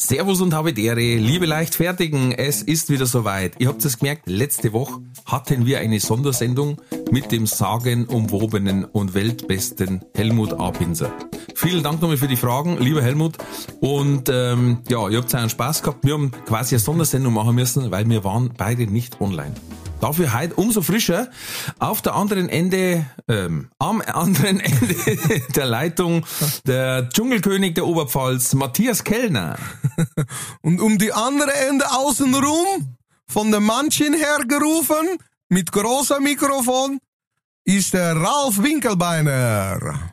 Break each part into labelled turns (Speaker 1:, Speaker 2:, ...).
Speaker 1: Servus und habe Ehre, liebe Leichtfertigen, es ist wieder soweit. Ihr habt es gemerkt, letzte Woche hatten wir eine Sondersendung mit dem sagenumwobenen und weltbesten Helmut Abinser. Vielen Dank nochmal für die Fragen, lieber Helmut. Und ähm, ja, ihr habt einen Spaß gehabt. Wir haben quasi eine Sondersendung machen müssen, weil wir waren beide nicht online. Dafür heute umso frischer. Auf der anderen Ende, ähm, am anderen Ende der Leitung der Dschungelkönig der Oberpfalz, Matthias Kellner.
Speaker 2: Und um die andere Ende außenrum, von der Manchen her gerufen, mit großer Mikrofon, ist der Ralf Winkelbeiner.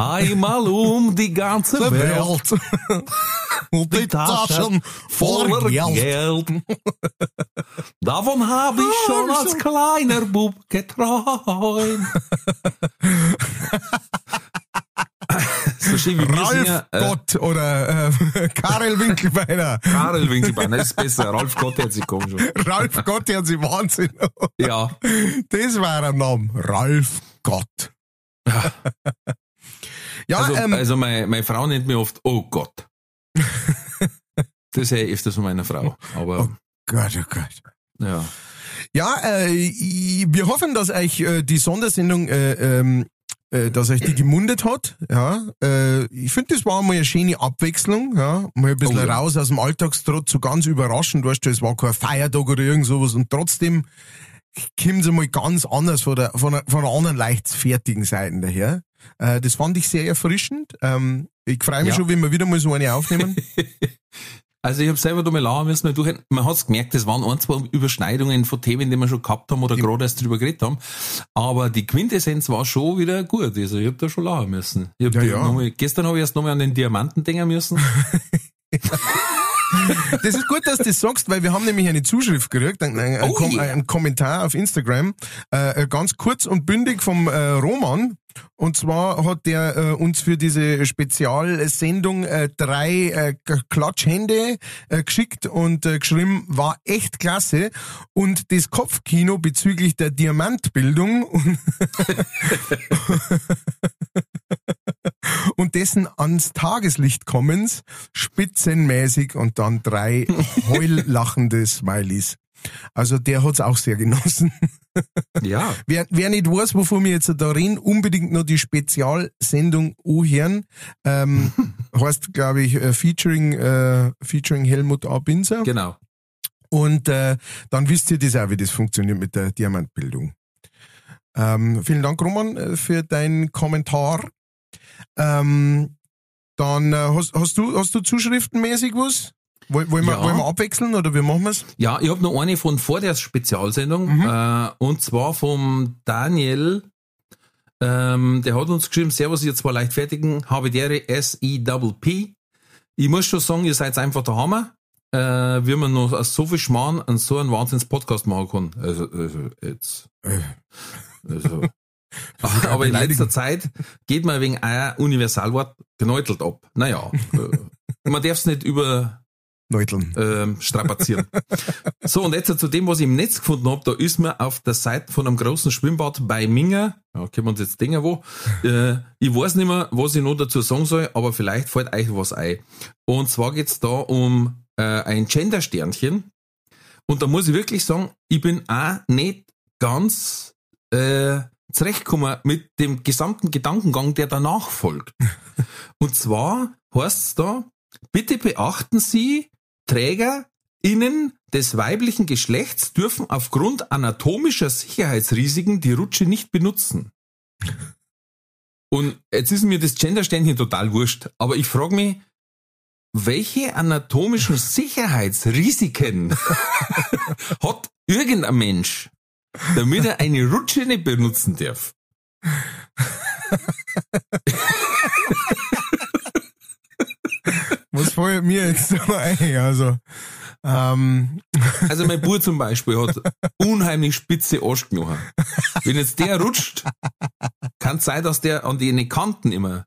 Speaker 1: Einmal um die ganze Welt.
Speaker 2: Und die Taschen voller Geld.
Speaker 1: Davon habe ich schon als kleiner Bub geträumt. so wie
Speaker 2: Ralf
Speaker 1: singen. Äh,
Speaker 2: Gott oder äh, Karel Winkelbeiner.
Speaker 1: Karel Winkelbein, das ist besser. Ralf Gott hat sich kommen schon.
Speaker 2: Ralf Gott, der hat sich Wahnsinn.
Speaker 1: Ja.
Speaker 2: Das war ein Name. Ralf Gott. Ja,
Speaker 1: Also,
Speaker 2: ähm,
Speaker 1: also meine, meine Frau nennt mich oft, oh Gott. Das höre ich öfters von meiner Frau. Aber
Speaker 2: Gott, oh Gott.
Speaker 1: ja.
Speaker 2: Ja, äh, wir hoffen, dass euch äh, die Sondersendung, äh, ähm, äh, dass euch die gemundet hat. Ja, äh, ich finde, das war mal eine schöne Abwechslung. Ja, mal ein bisschen
Speaker 1: Oh ja.
Speaker 2: raus aus dem Alltagstrott, so ganz überraschend, weißt du, es war kein Feiertag oder irgend sowas und trotzdem kommen sie mal ganz anders von der, von der, von der anderen leichtfertigen Seite daher. Äh, das fand ich sehr erfrischend. Ähm, ich freue mich
Speaker 1: Ja.
Speaker 2: schon, wenn wir wieder mal so eine aufnehmen.
Speaker 1: Also ich habe selber da mal lachen müssen, weil durch, man hat's gemerkt, das waren ein, zwei Überschneidungen von Themen, die wir schon gehabt haben oder gerade erst drüber geredet haben. Aber die Quintessenz war schon wieder gut. Also ich habe da schon lachen müssen. Ich hab
Speaker 2: Ja, ja.
Speaker 1: Mal, gestern habe ich erst nochmal an den Diamanten denken müssen.
Speaker 2: Das ist gut, dass du das sagst, weil wir haben nämlich eine Zuschrift gekriegt, einen, einen,
Speaker 1: Oh
Speaker 2: Kom
Speaker 1: yeah.
Speaker 2: einen Kommentar auf Instagram, äh, ganz kurz und bündig vom äh, Roman. Und zwar hat der äh, uns für diese Spezialsendung äh, drei äh, Klatschhände äh, geschickt und äh, geschrieben, war echt klasse. Und das Kopfkino bezüglich der Diamantbildung und, und dessen ans Tageslicht kommens, spitzenmäßig und dann drei heullachende Smileys. Also der hat's auch sehr genossen.
Speaker 1: ja.
Speaker 2: Wer, wer nicht weiß, wovon wir jetzt da reden, unbedingt noch die Spezialsendung anhören. Ähm, heißt, glaube ich, äh, featuring, äh, featuring Helmut Abinser.
Speaker 1: Genau.
Speaker 2: Und äh, dann wisst ihr das auch, wie das funktioniert mit der Diamantbildung. Ähm, vielen Dank, Roman, äh, für deinen Kommentar. Ähm, dann äh, hast, hast du hast du zuschriftenmäßig was? Woll- Wollen wir,
Speaker 1: Ja.
Speaker 2: wollen wir abwechseln oder wie machen wir's?
Speaker 1: Ja, ich habe noch eine von vor der Spezialsendung,
Speaker 2: Mhm.
Speaker 1: äh, und zwar vom Daniel. Ähm, der hat uns geschrieben, Servus, ihr zwei Leichtfertigen, habe Ehre, S-I-P-P. Ich muss schon sagen, ihr seid einfach der Hammer, äh, wie man noch so viel Schmarrn an so einen Wahnsinns-Podcast machen kann. Also, also jetzt. Also. Aber in letzter Zeit geht man wegen ein Universalwort geneutelt ab. Naja, äh, man darf es nicht über
Speaker 2: Neuteln.
Speaker 1: ähm, strapazieren. so, und jetzt zu dem, was ich im Netz gefunden habe, da ist mir auf der Seite von einem großen Schwimmbad bei Minger, ja, können wir uns jetzt denken, wo, äh, ich weiß nicht mehr, was ich noch dazu sagen soll, aber vielleicht fällt euch was ein. Und zwar geht's da um äh, ein Gender-Sternchen. Und da muss ich wirklich sagen, ich bin auch nicht ganz äh, zurechtgekommen mit dem gesamten Gedankengang, der danach folgt. Und zwar heißt's da, bitte beachten Sie, TrägerInnen des weiblichen Geschlechts dürfen aufgrund anatomischer Sicherheitsrisiken die Rutsche nicht benutzen. Und jetzt ist mir das Genderständchen total wurscht, aber ich frage mich, welche anatomischen Sicherheitsrisiken hat irgendein Mensch, damit er eine Rutsche nicht benutzen darf?
Speaker 2: Was fällt mir jetzt so ein? Also, ähm,
Speaker 1: Also mein Bub zum Beispiel hat unheimlich spitze Arschknochen. Wenn jetzt der rutscht, kann es sein, dass der an die Kanten immer,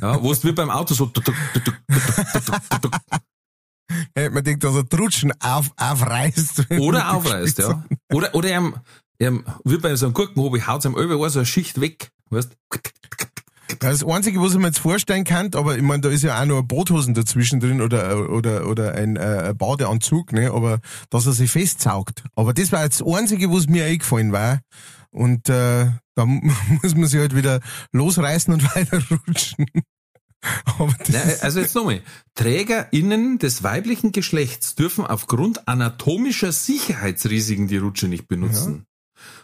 Speaker 1: ja, wo es wie beim Auto so,
Speaker 2: hätte man denkt, dass er Trutschen auf, aufreißt.
Speaker 1: oder aufreißt, ja. Oder, oder er, er, wie bei so einem Gurkenhobel, haut ihm über so eine Schicht weg, weißt?
Speaker 2: Das Einzige, was ich mir jetzt vorstellen kann, aber ich meine, da ist ja auch noch ein Boothosen dazwischen drin oder, oder, oder ein, äh, Badeanzug, ne, aber dass er sich festsaugt. Aber das war jetzt das Einzige, was mir eingefallen war. Und äh, da muss man sich halt wieder losreißen und weiter rutschen. Aber das
Speaker 1: Nein, also jetzt nochmal. TrägerInnen des weiblichen Geschlechts dürfen aufgrund anatomischer Sicherheitsrisiken die Rutsche nicht benutzen.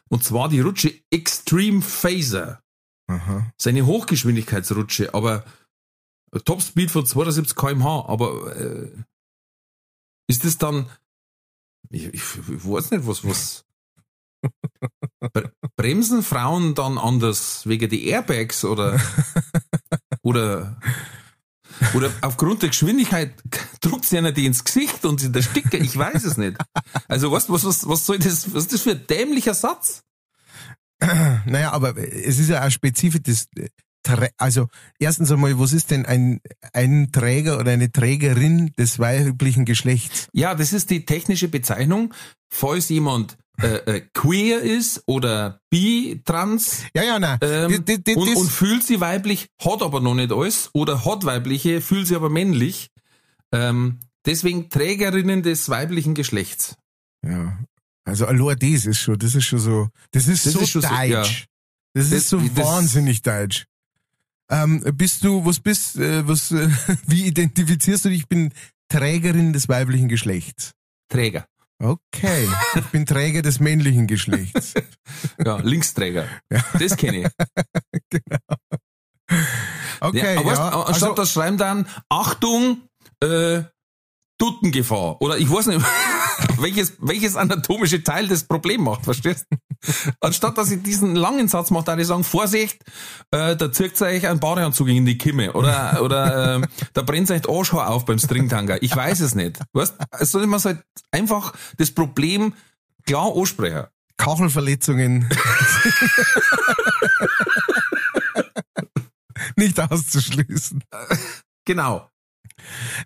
Speaker 1: Und zwar die Rutsche Extreme Phaser.
Speaker 2: Aha.
Speaker 1: Seine Hochgeschwindigkeitsrutsche, aber Topspeed von 72 kmh, aber äh, ist das dann, ich, ich, weiß nicht, was, was, Bre- bremsen Frauen dann anders wegen die Airbags oder, oder, oder aufgrund der Geschwindigkeit druckt sie einer die ins Gesicht und sie der Sticker, ich weiß es nicht. Also was, was, was, was soll das, was ist das für ein dämlicher Satz?
Speaker 2: Naja, aber es ist ja auch spezifisch das, also erstens einmal, was ist denn ein, ein Träger oder eine Trägerin des weiblichen Geschlechts?
Speaker 1: Ja, das ist die technische Bezeichnung, falls jemand äh, äh, queer ist oder bi, trans
Speaker 2: Ja, ja, nein.
Speaker 1: ähm,
Speaker 2: das, das,
Speaker 1: und,
Speaker 2: das,
Speaker 1: und fühlt sie weiblich, hat aber noch nicht alles oder hat weibliche, fühlt sie aber männlich. Ähm, deswegen Trägerinnen des weiblichen Geschlechts.
Speaker 2: ja. Also allein das ist schon, das ist schon so, das ist
Speaker 1: Das
Speaker 2: so
Speaker 1: ist schon so-
Speaker 2: deutsch.
Speaker 1: ja.
Speaker 2: Das,
Speaker 1: Das-
Speaker 2: ist so
Speaker 1: das-
Speaker 2: wahnsinnig deutsch. Ähm, bist du, was bist, äh, was, äh, wie identifizierst du dich? Ich bin Trägerin des weiblichen Geschlechts.
Speaker 1: Träger.
Speaker 2: Okay, ich bin Träger des männlichen Geschlechts.
Speaker 1: Ja, Linksträger. Das kenne ich.
Speaker 2: Okay,
Speaker 1: ja, aber
Speaker 2: ja,
Speaker 1: anstatt
Speaker 2: also,
Speaker 1: das schreiben dann, Achtung, äh, Tuttengefahr. Oder ich weiß nicht, welches, welches anatomische Teil das Problem macht, verstehst du? Anstatt dass ich diesen langen Satz mache, da ich sagen, Vorsicht, äh, da zirkt euch ein Badeanzug in die Kimme. Oder, oder äh, da brennt euch Arschhaar auf beim Stringtanger. Ich weiß es nicht. Weißt? Es soll man halt einfach das Problem klar ansprechen.
Speaker 2: Kachelverletzungen. Nicht auszuschließen.
Speaker 1: Genau.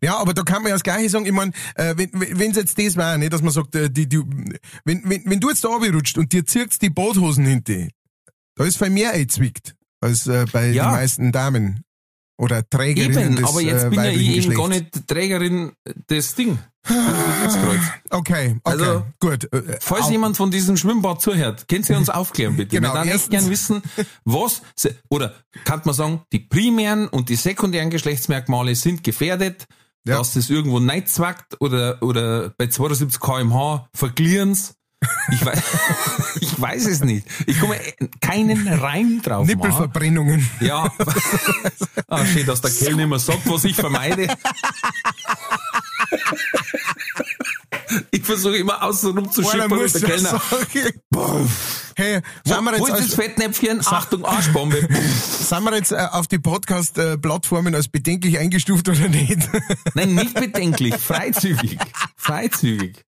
Speaker 2: Ja, aber da kann man ja das Gleiche sagen. Ich meine, äh, wenn wenn jetzt das war, ne, dass man sagt, äh, die, die, wenn, wenn, wenn du jetzt da rutscht und dir zirkt die Boothosen hinter, da ist viel mehr eingezwickt als äh, bei
Speaker 1: Ja.
Speaker 2: den meisten Damen. Oder Trägerinnen
Speaker 1: Eben,
Speaker 2: des
Speaker 1: aber jetzt
Speaker 2: äh,
Speaker 1: bin ja ich eben gar nicht Trägerin des Ding.
Speaker 2: Okay, okay,
Speaker 1: Also,
Speaker 2: gut.
Speaker 1: Falls
Speaker 2: au-
Speaker 1: jemand von diesem Schwimmbad zuhört, können Sie uns aufklären, bitte.
Speaker 2: Genau,
Speaker 1: Wir würden echt
Speaker 2: erstens-
Speaker 1: gern wissen, was, oder kann man sagen, die primären und die sekundären Geschlechtsmerkmale sind gefährdet,
Speaker 2: Ja.
Speaker 1: dass das irgendwo neidzwackt oder, oder bei 72 kmh verglieren's. Ich weiß, ich weiß es nicht. Ich komme keinen Reim drauf. machen.
Speaker 2: Nippelverbrennungen.
Speaker 1: Ja. ah, schön, dass der Kellner immer sagt, was ich vermeide. Ich versuche immer außen rum zu schippern mit der Kellner.
Speaker 2: hey, sind wir
Speaker 1: Wo, wo
Speaker 2: jetzt,
Speaker 1: ist das
Speaker 2: als,
Speaker 1: Fettnäpfchen? Achtung, Arschbombe.
Speaker 2: sind wir jetzt äh, auf die Podcast-Plattformen als bedenklich eingestuft oder nicht?
Speaker 1: Nein, nicht bedenklich, freizügig. Freizügig.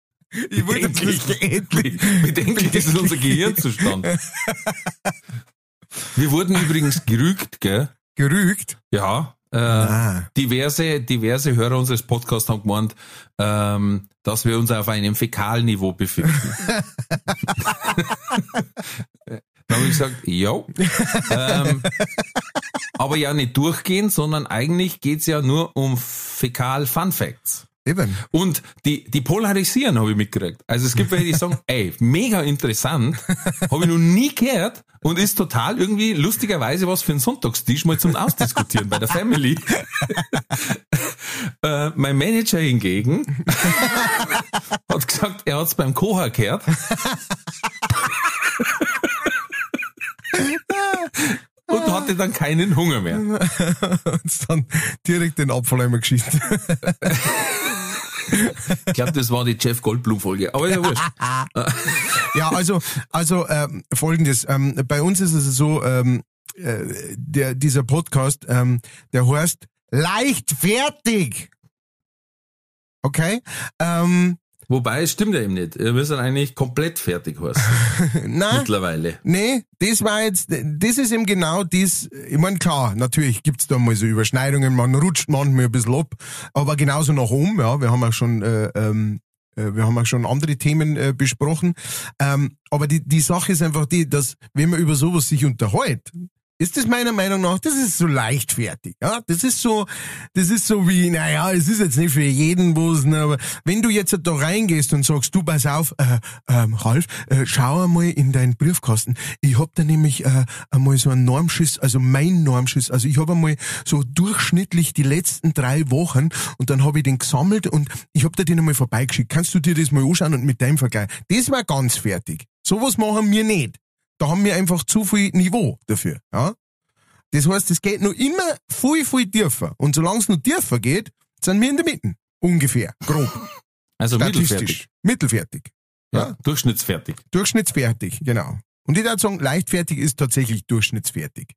Speaker 2: Ich wollte jetzt nicht endlich.
Speaker 1: Bedenklich ist unser Gehirnzustand. Wir wurden übrigens gerügt, gell?
Speaker 2: Gerügt.
Speaker 1: Ja. Äh,
Speaker 2: Ah.
Speaker 1: diverse, diverse Hörer unseres Podcasts haben gemeint, ähm, dass wir uns auf einem Fäkalniveau befinden. Dann habe ich gesagt, ja. ähm, aber ja nicht durchgehend, sondern eigentlich geht's ja nur um Fäkal-Fun Facts.
Speaker 2: Eben.
Speaker 1: Und die, die polarisieren, habe ich mitgekriegt. Also es gibt welche, die sagen, ey, mega interessant, habe ich noch nie gehört und ist total irgendwie lustigerweise was für einen Sonntagstisch mal zum Ausdiskutieren bei der Family. äh, mein Manager hingegen hat gesagt, er hat's beim Koha gehört. Und hatte dann keinen Hunger mehr.
Speaker 2: Und dann direkt den Abfalleimer geschissen.
Speaker 1: Ich glaube, das war die Jeff Goldblum-Folge. Aber ja wurscht.
Speaker 2: Ja, also, also ähm, folgendes. Ähm, bei uns ist es so, ähm, äh, der, dieser Podcast, ähm, der heißt Leichtfertig. Okay. Ähm,
Speaker 1: Wobei, es stimmt ja eben nicht. Wir müssen eigentlich komplett fertig heißen.
Speaker 2: na,
Speaker 1: mittlerweile.
Speaker 2: nee, das war jetzt, das ist eben genau das, ich meine, klar, natürlich gibt's da mal so Überschneidungen, man rutscht manchmal ein bisschen ab, aber genauso nach oben, ja, wir haben auch schon, äh, ähm, äh, wir haben auch schon andere Themen äh, besprochen. Ähm, aber die, die Sache ist einfach die, dass wenn man über sowas sich unterhält, ist das meiner Meinung nach, das ist so leichtfertig. Ja? Das ist so, das ist so wie, naja, es ist jetzt nicht für jeden Busen, aber wenn du jetzt da reingehst und sagst, du pass auf, äh, ähm, Ralf, äh, schau einmal in deinen Briefkasten. Ich hab da nämlich äh, einmal so einen Normschiss, also mein Normschiss, also ich habe einmal so durchschnittlich die letzten drei Wochen und dann habe ich den gesammelt und ich hab dir den einmal vorbeigeschickt. Kannst du dir das mal anschauen und mit deinem Vergleich? Das war ganz fertig. Sowas machen wir nicht. Da haben wir einfach zu viel Niveau dafür. Ja? Das heißt, es geht noch immer viel, viel tiefer. Und solange es noch tiefer geht, sind wir in der Mitte. Ungefähr. Grob.
Speaker 1: Also mittelfertig.
Speaker 2: Mittelfertig.
Speaker 1: Ja. Durchschnittsfertig.
Speaker 2: Durchschnittsfertig, genau. Und ich würde sagen, leichtfertig ist tatsächlich durchschnittsfertig.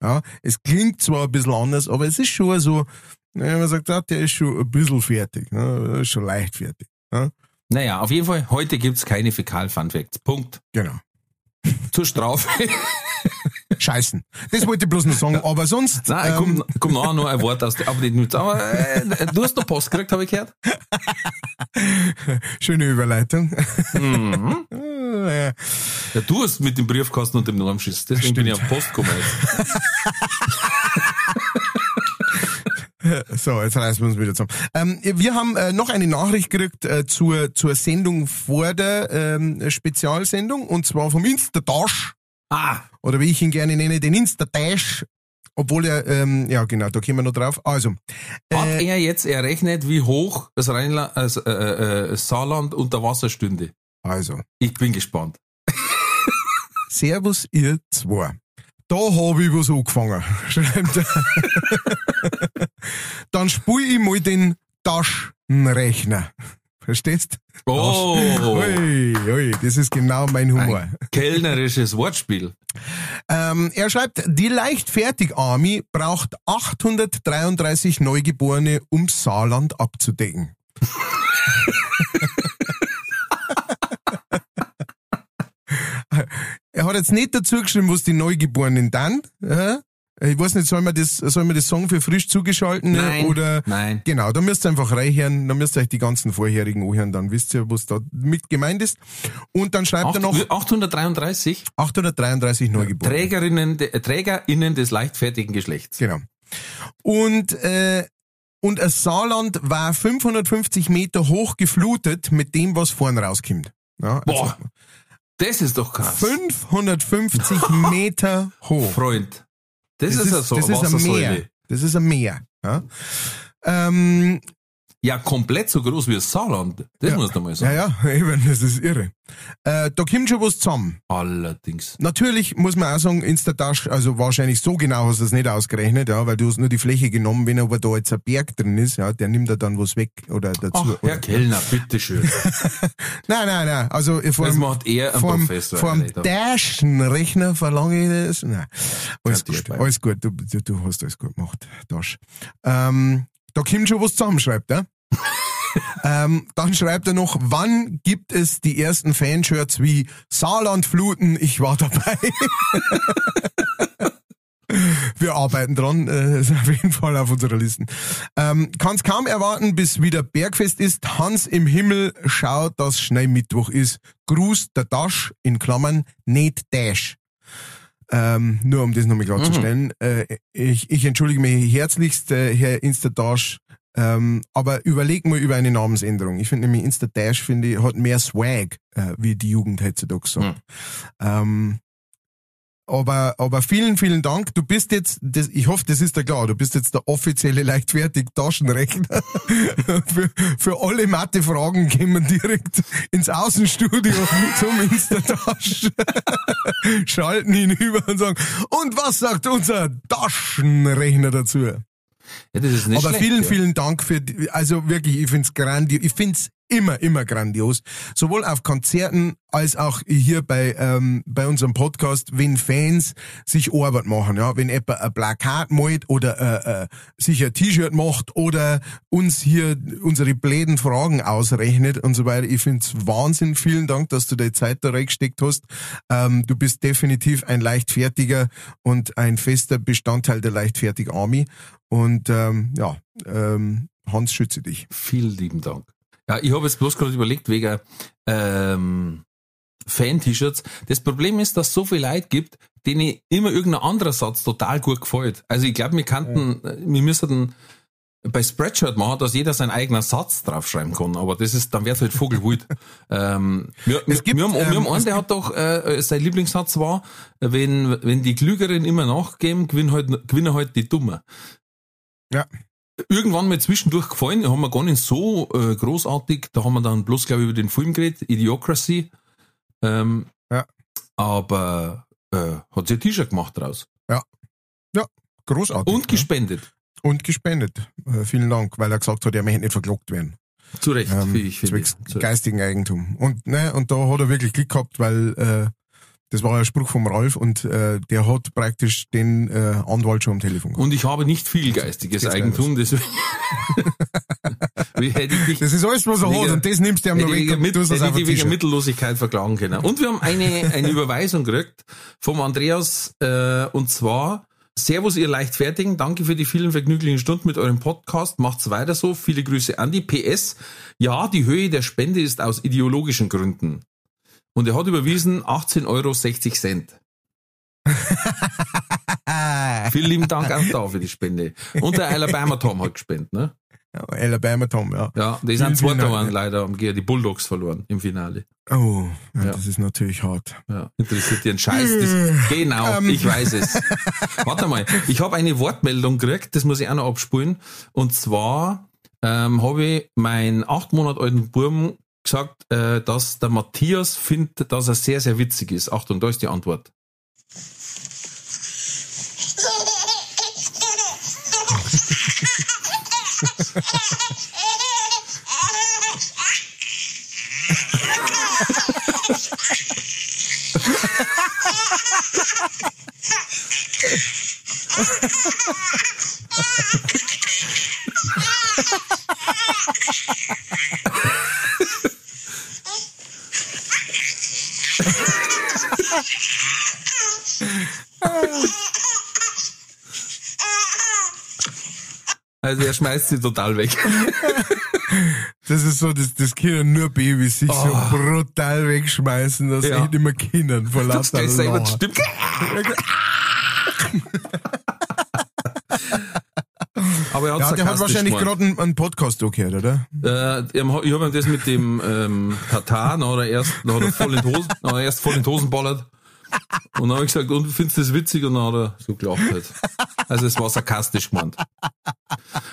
Speaker 2: Ja, es klingt zwar ein bisschen anders, aber es ist schon so, wenn man sagt, ja, der ist schon ein bisschen fertig, ne, schon leichtfertig. Ja,
Speaker 1: Naja, auf jeden Fall, heute gibt's keine Fäkal-Fun-Facts. Punkt.
Speaker 2: genau.
Speaker 1: Zur Strafe.
Speaker 2: Scheißen. Das wollte ich bloß noch sagen, aber sonst.
Speaker 1: Nein,
Speaker 2: ähm,
Speaker 1: kommt, kommt nachher noch ein Wort aus der, aber nicht. Aber äh, du hast noch Post gekriegt, habe ich gehört.
Speaker 2: Schöne Überleitung.
Speaker 1: Mhm.
Speaker 2: Ja.
Speaker 1: Ja, du hast mit dem Briefkasten und dem Normschiss. Deswegen bin ich auf Post gekommen. Jetzt.
Speaker 2: So, jetzt reißen wir uns wieder zusammen. Ähm, wir haben äh, noch eine Nachricht gekriegt äh, zur, zur Sendung vor der ähm, Spezialsendung und zwar vom Instadash
Speaker 1: Ah,
Speaker 2: oder wie ich ihn gerne nenne, den Instadash. Obwohl er, ähm, ja genau, da kommen wir noch drauf. Also,
Speaker 1: hat
Speaker 2: äh,
Speaker 1: er jetzt errechnet, wie hoch das Rheinland, äh, äh, äh, Saarland unter Wasser stünde?
Speaker 2: also,
Speaker 1: Ich bin gespannt.
Speaker 2: Servus ihr zwei. Da hab ich was angefangen, schreibt er. Dann spul ich mal den Taschenrechner. Verstehst?
Speaker 1: Oh,
Speaker 2: Ui, ui, das ist genau mein Humor.
Speaker 1: ein kellnerisches Wortspiel.
Speaker 2: Ähm, er schreibt, die Leichtfertig-Army braucht 833 Neugeborene, um Saarland abzudecken. er hat jetzt nicht dazu geschrieben, was die Neugeborenen dann. Ja? Ich weiß nicht, soll man das, soll man das sagen für frisch zugeschalten
Speaker 1: Nein.
Speaker 2: oder
Speaker 1: Nein.
Speaker 2: Genau, da müsst ihr einfach reinhören, da müsst ihr euch die ganzen vorherigen anhören, dann wisst ihr, was da mit gemeint ist. Und dann schreibt er noch
Speaker 1: Acht- 833
Speaker 2: 833 Neugeborene.
Speaker 1: Trägerinnen, de, TrägerInnen des leichtfertigen Geschlechts.
Speaker 2: Genau. Und, äh, und ein Saarland war 550 Meter hoch geflutet mit dem, was vorn rauskommt. Ja, also
Speaker 1: Boah, das ist doch krass.
Speaker 2: 550 Meter hoch.
Speaker 1: Freund. Das, ist ja so
Speaker 2: das ist ein. Meer. Das ist ein Meer. Ja, ähm,
Speaker 1: Ja, komplett so groß wie Saarland. Das
Speaker 2: Ja.
Speaker 1: muss man mal
Speaker 2: ja,
Speaker 1: sagen.
Speaker 2: ja, eben, das ist irre. Äh, da kommt schon was zusammen.
Speaker 1: Allerdings.
Speaker 2: Natürlich muss man auch sagen, Instadash, also wahrscheinlich so genau hast du es nicht ausgerechnet, ja, weil du hast nur die Fläche genommen, wenn aber da jetzt ein Berg drin ist, ja, der nimmt da dann was weg oder dazu.
Speaker 1: Ach,
Speaker 2: oder,
Speaker 1: Herr Kellner, bitteschön.
Speaker 2: Nein, nein, nein. Also vor
Speaker 1: Das
Speaker 2: dem,
Speaker 1: macht er ein
Speaker 2: vor dem,
Speaker 1: Professor. Alter.
Speaker 2: Taschenrechner verlange ich das. Nein. Alles
Speaker 1: Ja,
Speaker 2: gut, alles gut. Du, du, du hast alles gut gemacht, Tasch. Ähm, da kommt schon was zusammen, schreibt er. ähm, dann schreibt er noch, wann gibt es die ersten Fanshirts wie Saarlandfluten? Ich war dabei. Wir arbeiten dran, äh, ist auf jeden Fall auf unserer Liste. Ähm, Kann es kaum erwarten, bis wieder Bergfest ist. Hans im Himmel schaut, dass schnell Mittwoch ist. Gruß der Dash in Klammern, nicht Dash. Ähm, nur um das nochmal klarzustellen. Äh, ich, ich entschuldige mich herzlichst, äh, Herr Instadash, ähm, aber überleg mal über eine Namensänderung. Ich finde nämlich Instadash finde ich, hat mehr Swag, äh, wie die Jugend heutzutage sagt. Ähm, aber, aber vielen, vielen Dank. Du bist jetzt, das, ich hoffe, das ist dir klar, du bist jetzt der offizielle leichtfertig Taschenrechner. für, für alle Mathe-Fragen gehen wir direkt ins Außenstudio zum Instatasch. Schalten ihn über und sagen, und was sagt unser Taschenrechner dazu?
Speaker 1: Ja, das ist nicht
Speaker 2: Aber
Speaker 1: schlecht,
Speaker 2: vielen,
Speaker 1: ja.
Speaker 2: vielen Dank für, die, also wirklich, ich find's grandios, ich find's immer, immer grandios. Sowohl auf Konzerten als auch hier bei, ähm, bei unserem Podcast, wenn Fans sich Arbeit machen, ja, wenn etwa ein Plakat malt oder äh, äh, sich ein T-Shirt macht oder uns hier unsere bläden Fragen ausrechnet und so weiter. Ich find's Wahnsinn. Vielen Dank, dass du die Zeit da reingesteckt hast. Ähm, du bist definitiv ein leichtfertiger und ein fester Bestandteil der leichtfertigen Army. Und ähm, ja, ähm, Hans, schütze dich.
Speaker 1: Vielen lieben Dank. Ja, ich habe jetzt bloß gerade überlegt, wegen ähm, Fan-T-Shirts. Das Problem ist, dass es so viel Leute gibt, denen immer irgendein anderer Satz total gut gefällt. Also ich glaube, wir kannten, ja. wir müssten bei Spreadshirt machen, dass jeder seinen eigenen Satz draufschreiben kann, aber das ist, dann wird halt Vogelwild. ähm, wir, es gibt, wir, haben, ähm, wir haben einen, der hat doch, äh, sein Lieblingssatz war, wenn, wenn die Klügeren immer nachgeben, gewinnen halt, gewinnen halt die Dummer.
Speaker 2: Ja
Speaker 1: irgendwann mal zwischendurch gefallen, haben wir gar nicht so äh, großartig, da haben wir dann bloß, glaube ich, über den Film geredet, Idiocracy. Ähm,
Speaker 2: ja.
Speaker 1: Aber äh, hat sich ein T-Shirt gemacht draus.
Speaker 2: Ja. Ja, großartig.
Speaker 1: Und gespendet.
Speaker 2: Und gespendet. Äh, vielen Dank, weil er gesagt hat, er möchte nicht verklagt werden.
Speaker 1: Zu Recht,
Speaker 2: ähm, ich, finde. Geistigen Eigentum. Und, ne, und da hat er wirklich Glück gehabt, weil äh, das war ein Spruch vom Ralf und äh, der hat praktisch den äh, Anwalt schon am Telefon
Speaker 1: gehabt. Und ich habe nicht viel geistiges das Eigentum, deswegen.
Speaker 2: das ist alles, was er hat und das nimmst du ihm noch weg
Speaker 1: mit, hätte die wegen Mittellosigkeit verklagen können. Und wir haben eine, eine Überweisung gekriegt vom Andreas äh, und zwar Servus, ihr Leichtfertigen. Danke für die vielen vergnüglichen Stunden mit eurem Podcast. Macht's weiter so. Viele Grüße an die PS. Ja, die Höhe der Spende ist aus ideologischen Gründen. Und er hat überwiesen 18,60 Euro. Vielen lieben Dank auch da für die Spende. Und der Alabama Tom hat gespendet, ne?
Speaker 2: Ja, Alabama Tom, ja.
Speaker 1: Ja, die sind zwei geworden leider am die Bulldogs verloren im Finale.
Speaker 2: Oh, ja, ja. das ist natürlich hart.
Speaker 1: Ja, interessiert dir ein Scheiß. Das, genau, um. ich weiß es. Warte mal, ich habe eine Wortmeldung gekriegt, das muss ich auch noch abspulen. Und zwar ähm, habe ich meinen acht Monate alten Burm gesagt, äh, dass der Matthias findet, dass er sehr, sehr witzig ist. Achtung, da ist die Antwort. Also er schmeißt sie total weg.
Speaker 2: Das ist so, das, das können nur Babys sich oh. so brutal wegschmeißen, dass ja. sie nicht mehr können vor lauter
Speaker 1: Das selber stimmt. Aber er hat
Speaker 2: ja, der hat wahrscheinlich gerade einen, einen Podcast gehört, oder?
Speaker 1: Äh, ich habe das mit dem ähm, Tatar, noch erst, noch voll in Hosen, erst voll in Hosen ballert. Und dann habe ich gesagt, und findest du das witzig? Und dann hat er so gelacht halt. Also es war sarkastisch gemeint.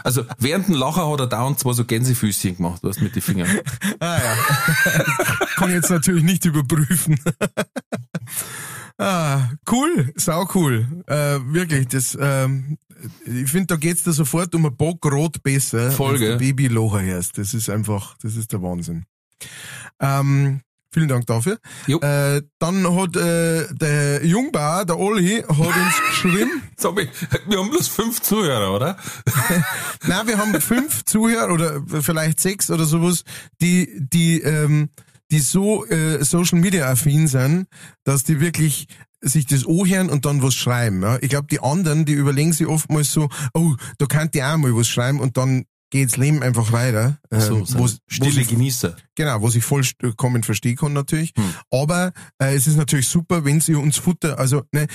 Speaker 1: Also während dem Lacher hat er dauernd zwar so Gänsefüßchen gemacht, du hast mit den Fingern.
Speaker 2: Ah ja. Kann ich jetzt natürlich nicht überprüfen. ah, cool, sau cool. Äh, wirklich, das, ähm, ich finde, da geht's da sofort um ein Bock rot besser.
Speaker 1: Folge.
Speaker 2: Babylocher erst. Das ist einfach, das ist der Wahnsinn. Ähm, Vielen Dank dafür. Äh, dann hat äh, der Jungbauer, der Olli, hat uns geschrieben.
Speaker 1: Sorry, wir haben bloß fünf Zuhörer, oder?
Speaker 2: Nein, wir haben fünf Zuhörer oder vielleicht sechs oder sowas, die, die, ähm, die so äh, Social Media affin sind, dass die wirklich sich das anhören und dann was schreiben. Ja? Ich glaube, die anderen, die überlegen sich oftmals so, oh, da kann ich auch mal was schreiben und dann geht's Leben einfach weiter.
Speaker 1: so, ähm, so stille wo Genießer.
Speaker 2: Genau, was ich vollkommen verstehen kann natürlich. Hm. Aber äh, es ist natürlich super, wenn sie uns Futter, also ne,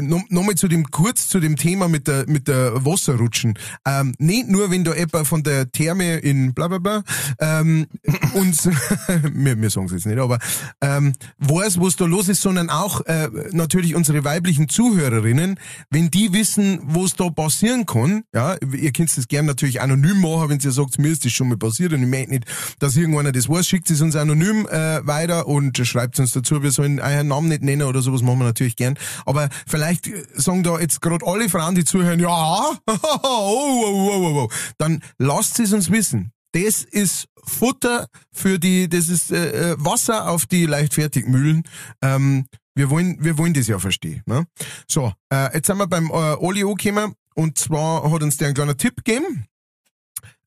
Speaker 2: Nochmal zu dem, kurz zu dem Thema mit der, mit der Wasserrutschen. Ähm, nicht nur, wenn da etwa von der Therme in bla bla bla, ähm, uns, wir, wir sagen es jetzt nicht, aber ähm, weiß, was da los ist, sondern auch äh, natürlich unsere weiblichen Zuhörerinnen, wenn die wissen, was da passieren kann, ja, ihr könnt es gerne natürlich anonym machen, wenn ihr sagt, mir ist das schon mal passiert und ich möchte nicht, dass irgendeiner das weiß, schickt es uns anonym äh, weiter und schreibt uns dazu, wir sollen euren Namen nicht nennen oder sowas, machen wir natürlich gern. Aber vielleicht vielleicht sagen da jetzt gerade alle Frauen, die zuhören, ja, oh, oh, oh, oh, oh. dann lasst es uns wissen. das ist Futter für die, das ist äh, äh Wasser auf die Leichtfertigmühlen. Ähm, wir wollen, wir wollen das ja verstehen. Ne? So, äh, jetzt sind wir beim äh, Oli angekommen und zwar hat uns der einen kleinen Tipp gegeben.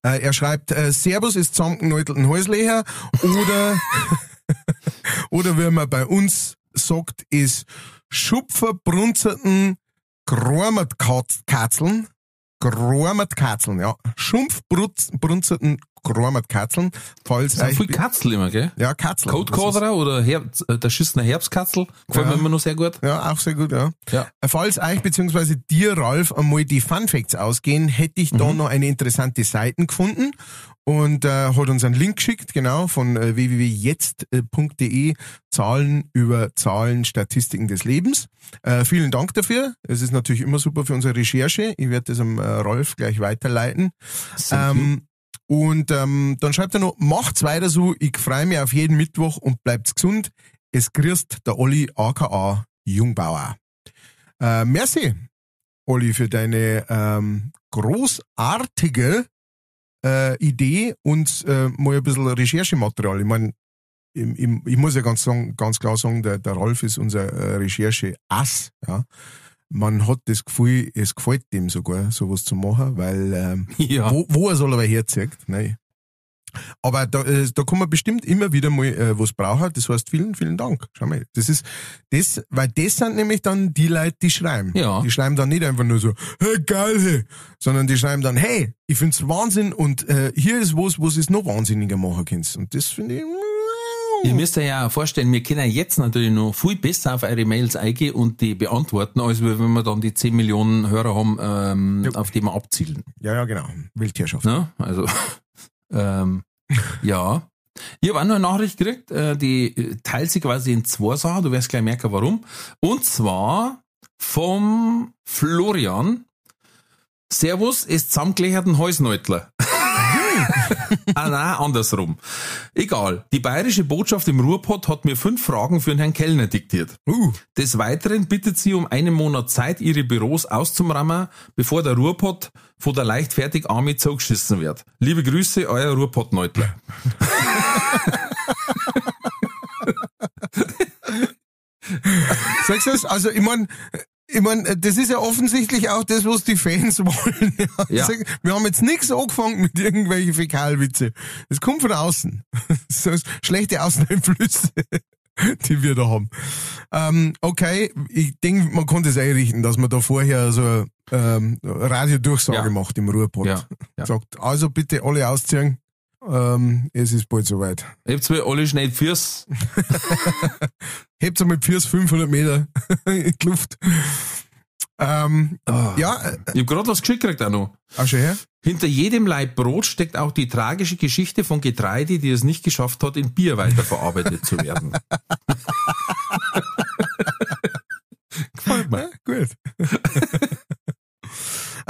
Speaker 2: Äh, er schreibt, äh, Servus ist zusammengenäutelten Häusleher oder, oder wie man bei uns sagt, ist Schupferbrunzerten Grormertkatzeln. Grormertkatzeln, ja. Schumpfbrunzerten Grormertkatzeln. Falls
Speaker 1: das sind viel Katzel immer, gell?
Speaker 2: Ja, Katzel.
Speaker 1: Codecoderer oder Herbst, äh, der schissene Herbstkatzel. Gefällt ja. mir immer noch sehr gut.
Speaker 2: Ja, auch sehr gut, ja.
Speaker 1: ja.
Speaker 2: Falls euch beziehungsweise dir, Ralf, einmal die Fun Facts ausgehen, hätte ich mhm. da noch eine interessante Seite gefunden und äh, hat uns einen Link geschickt, genau, von äh, www.jetzt.de, Zahlen über Zahlen, Statistiken des Lebens. Äh, vielen Dank dafür. Es ist natürlich immer super für unsere Recherche. Ich werde das am äh, Rolf gleich weiterleiten. Ähm, und ähm, dann schreibt er noch, macht's weiter so, ich freue mich auf jeden Mittwoch und bleibt's gesund. Es grüßt der Olli aka Jungbauer. Äh, merci, Olli, für deine ähm, großartige äh, Idee und äh, mal ein bisschen Recherchematerial. Ich meine, ich, ich, muss ja ganz, ganz klar sagen, der, der Ralf ist unser äh, Recherche-Ass. Ja. Man hat das Gefühl, es gefällt dem sogar, sowas zu machen, weil ähm, ja. wo, wo er soll aber herzieht. Nein. Aber da, äh, da kann man bestimmt immer wieder mal äh, was brauchen. Das heißt, vielen, vielen Dank. Schau mal, das ist das, weil das sind nämlich dann die Leute, die schreiben.
Speaker 1: Ja.
Speaker 2: Die schreiben dann nicht einfach nur so, hey, geil, hey, sondern die schreiben dann, hey, ich find's Wahnsinn und äh, hier ist was, was es noch wahnsinniger machen kannst. Und das finde ich.
Speaker 1: Ihr müsst euch ja vorstellen, wir können jetzt natürlich noch viel besser auf eure Mails eingehen und die beantworten, als wenn wir dann die 10 Millionen Hörer haben, ähm, ja. auf die wir abzielen.
Speaker 2: Ja, ja, genau. Wildtierschaft.
Speaker 1: Ja, also ähm, ja. Ich habe auch noch eine Nachricht gekriegt, äh, die teilt sich quasi in zwei Sachen. Du wirst gleich merken, warum. Und zwar vom Florian. Servus, es zusammengelegt Häusneutler. ah, nein, andersrum. Egal. Die bayerische Botschaft im Ruhrpott hat mir fünf Fragen für den Herrn Kellner diktiert. Uh. Des Weiteren bittet sie um einen Monat Zeit, ihre Büros auszumrammen, bevor der Ruhrpott von der leichtfertig Army zugeschissen wird. Liebe Grüße, euer Ruhrpott-Neutler.
Speaker 2: Sagst du das? Also, ich meine, ich meine, das ist ja offensichtlich auch das, was die Fans wollen. Ja. Ja. Wir haben jetzt nichts angefangen mit irgendwelchen Fäkalwitze. Das kommt von außen. Das ist schlechte Außeneinflüsse, die wir da haben. Ähm, okay, ich denke, man konnte es einrichten, dass man da vorher so ähm, Radiodurchsage ja. macht im Ruhrpott. Ja. Sagt, also bitte alle ausziehen. Ähm, es ist bald soweit.
Speaker 1: Hebt mal alle schnell Fürs.
Speaker 2: Hebt mit Fürs 500 Meter in die Luft. Ähm, oh. Ja.
Speaker 1: Äh, ich hab gerade was geschickt gekriegt auch noch.
Speaker 2: Auch schon her?
Speaker 1: Hinter jedem Leib Brot steckt auch die tragische Geschichte von Getreide, die es nicht geschafft hat, in Bier weiterverarbeitet zu werden.
Speaker 2: Gefällt mir. Ja, gut.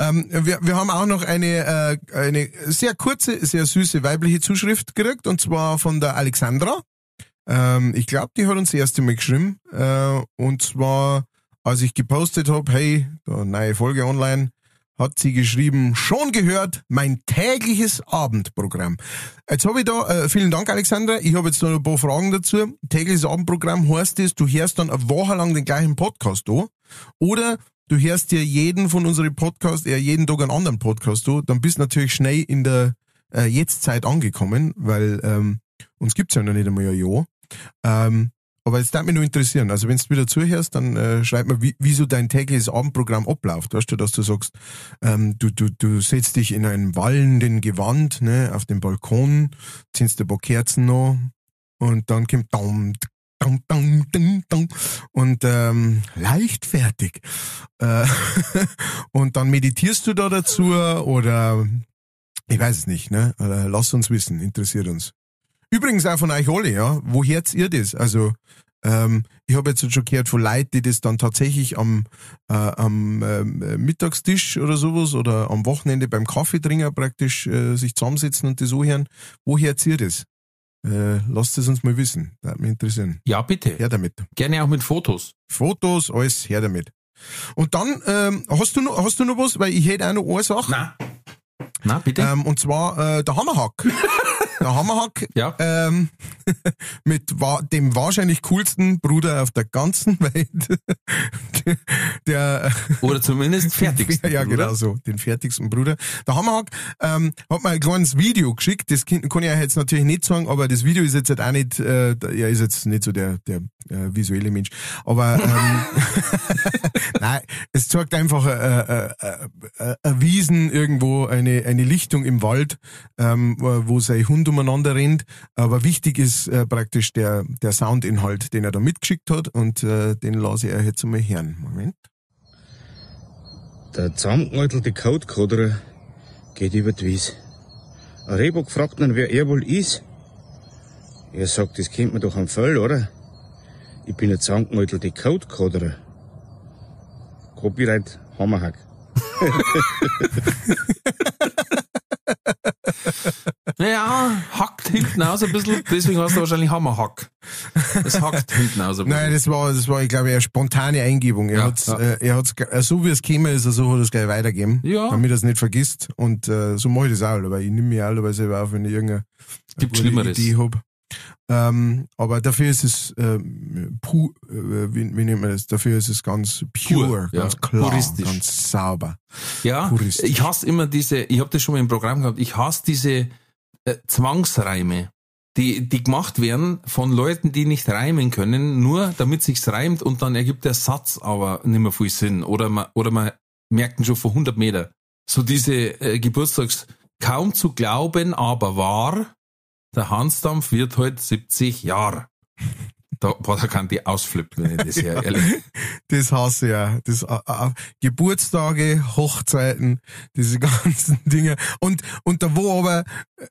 Speaker 2: Ähm, wir, wir haben auch noch eine, äh, eine sehr kurze, sehr süße weibliche Zuschrift gekriegt, und zwar von der Alexandra. Ähm, ich glaube, die hat uns das erste Mal geschrieben. Äh, und zwar, als ich gepostet habe, hey, da neue Folge online, hat sie geschrieben, schon gehört, mein tägliches Abendprogramm. Jetzt habe ich da, äh, vielen Dank Alexandra, ich habe jetzt noch ein paar Fragen dazu. Tägliches Abendprogramm heißt es, du hörst dann eine Woche lang den gleichen Podcast da oder du hörst dir jeden von unseren Podcasts, ja jeden Tag einen anderen Podcast du, dann bist du natürlich schnell in der äh, Jetztzeit angekommen, weil ähm, uns gibt's ja noch nicht einmal ein Jahr. Ähm, aber jetzt darf mich nur interessieren, also wenn du wieder zuhörst, dann äh, schreib mir, wie, wie so dein tägliches Abendprogramm abläuft. Weißt du, dass du sagst, ähm, du, du, du setzt dich in einem wallenden Gewand ne, auf den Balkon, ziehst ein paar Kerzen noch und dann kommt dam, und ähm, leichtfertig. Äh, und dann meditierst du da dazu oder ich weiß es nicht, ne? Lass uns wissen, interessiert uns. Übrigens auch von euch alle, ja. Wo hört ihr das? Also ähm, ich habe jetzt schon gehört von Leuten, die das dann tatsächlich am, äh, am äh, Mittagstisch oder sowas oder am Wochenende beim Kaffeetrinker praktisch äh, sich zusammensetzen und das so hören. Wo hört ihr das? Äh, lasst es uns mal wissen. Das würde mich interessieren.
Speaker 1: Ja, bitte.
Speaker 2: Her damit.
Speaker 1: Gerne auch mit Fotos.
Speaker 2: Fotos, alles her damit. Und dann, ähm, hast du noch, hast du noch was? Weil ich hätte auch noch eine Sache.
Speaker 1: Nein. Na, bitte?
Speaker 2: Ähm, und zwar äh, der Hammerhack. der Hammerhack
Speaker 1: Ja.
Speaker 2: ähm, mit wa dem wahrscheinlich coolsten Bruder auf der ganzen Welt. der
Speaker 1: Oder zumindest fertig.
Speaker 2: ja, genau so, den fertigsten Bruder. Der Hammerhack ähm, hat mir ein kleines Video geschickt, das kann, kann ich euch jetzt natürlich nicht sagen, aber das Video ist jetzt halt auch nicht, äh, er ist jetzt nicht so der, der äh, visuelle Mensch, aber ähm, nein, es zeigt einfach äh, äh, äh, äh, eine Wiesen irgendwo, eine, eine Lichtung im Wald, ähm, wo wo sein Hund umeinander rennt, aber wichtig ist äh, praktisch der, der Soundinhalt, den er da mitgeschickt hat und äh, den lasse ich euch jetzt einmal hören. Moment.
Speaker 3: Der zusammengemaltelte Kotkoderer geht über die Wies. Ein Rehbock fragt ihn, wer er wohl ist. Er sagt, das kennt man doch am Fell, oder? Ich bin ein zusammengemaltelte Kotkoderer. Copyright Hammerhack.
Speaker 1: Naja, hackt hinten aus ein bisschen, deswegen hast du wahrscheinlich Hammerhack. Es hackt hinten aus ein bisschen.
Speaker 2: Nein, das war, das war, ich glaube, eine spontane Eingebung. Er
Speaker 1: Ja,
Speaker 2: hat's,
Speaker 1: ja.
Speaker 2: Äh, er hat's, äh, so wie es gekommen ist, so hat er es gleich weitergeben,
Speaker 1: Ja.
Speaker 2: damit er es nicht vergisst. Und äh, so mache ich das auch, weil ich nehme mich auch selber auf, wenn ich irgendeine
Speaker 1: Gibt Schlimmeres.
Speaker 2: Idee hab. Ähm, aber dafür ist es ähm, pu, äh, wie, wie nennt man das? Dafür ist es ganz pure,
Speaker 1: Pur, ja.
Speaker 2: ganz klar,
Speaker 1: Puristisch.
Speaker 2: ganz sauber.
Speaker 1: Ja,
Speaker 2: Puristisch.
Speaker 1: ich hasse immer diese, ich habe das schon mal im Programm gehabt, ich hasse diese äh, Zwangsreime, die, die gemacht werden von Leuten, die nicht reimen können, nur damit sich's reimt und dann ergibt der Satz aber nicht mehr viel Sinn. Oder man, oder man merkt ihn schon vor 100 Meter. So diese äh, Geburtstags, kaum zu glauben, aber wahr, der Hansdampf wird heute 70 Jahre. Da, boah, da kann die ausflippen, wenn ich das her, ehrlich.
Speaker 2: Das hasse ich ja. Das, äh, äh, Geburtstage, Hochzeiten, diese ganzen Dinge. Und, und da wo aber,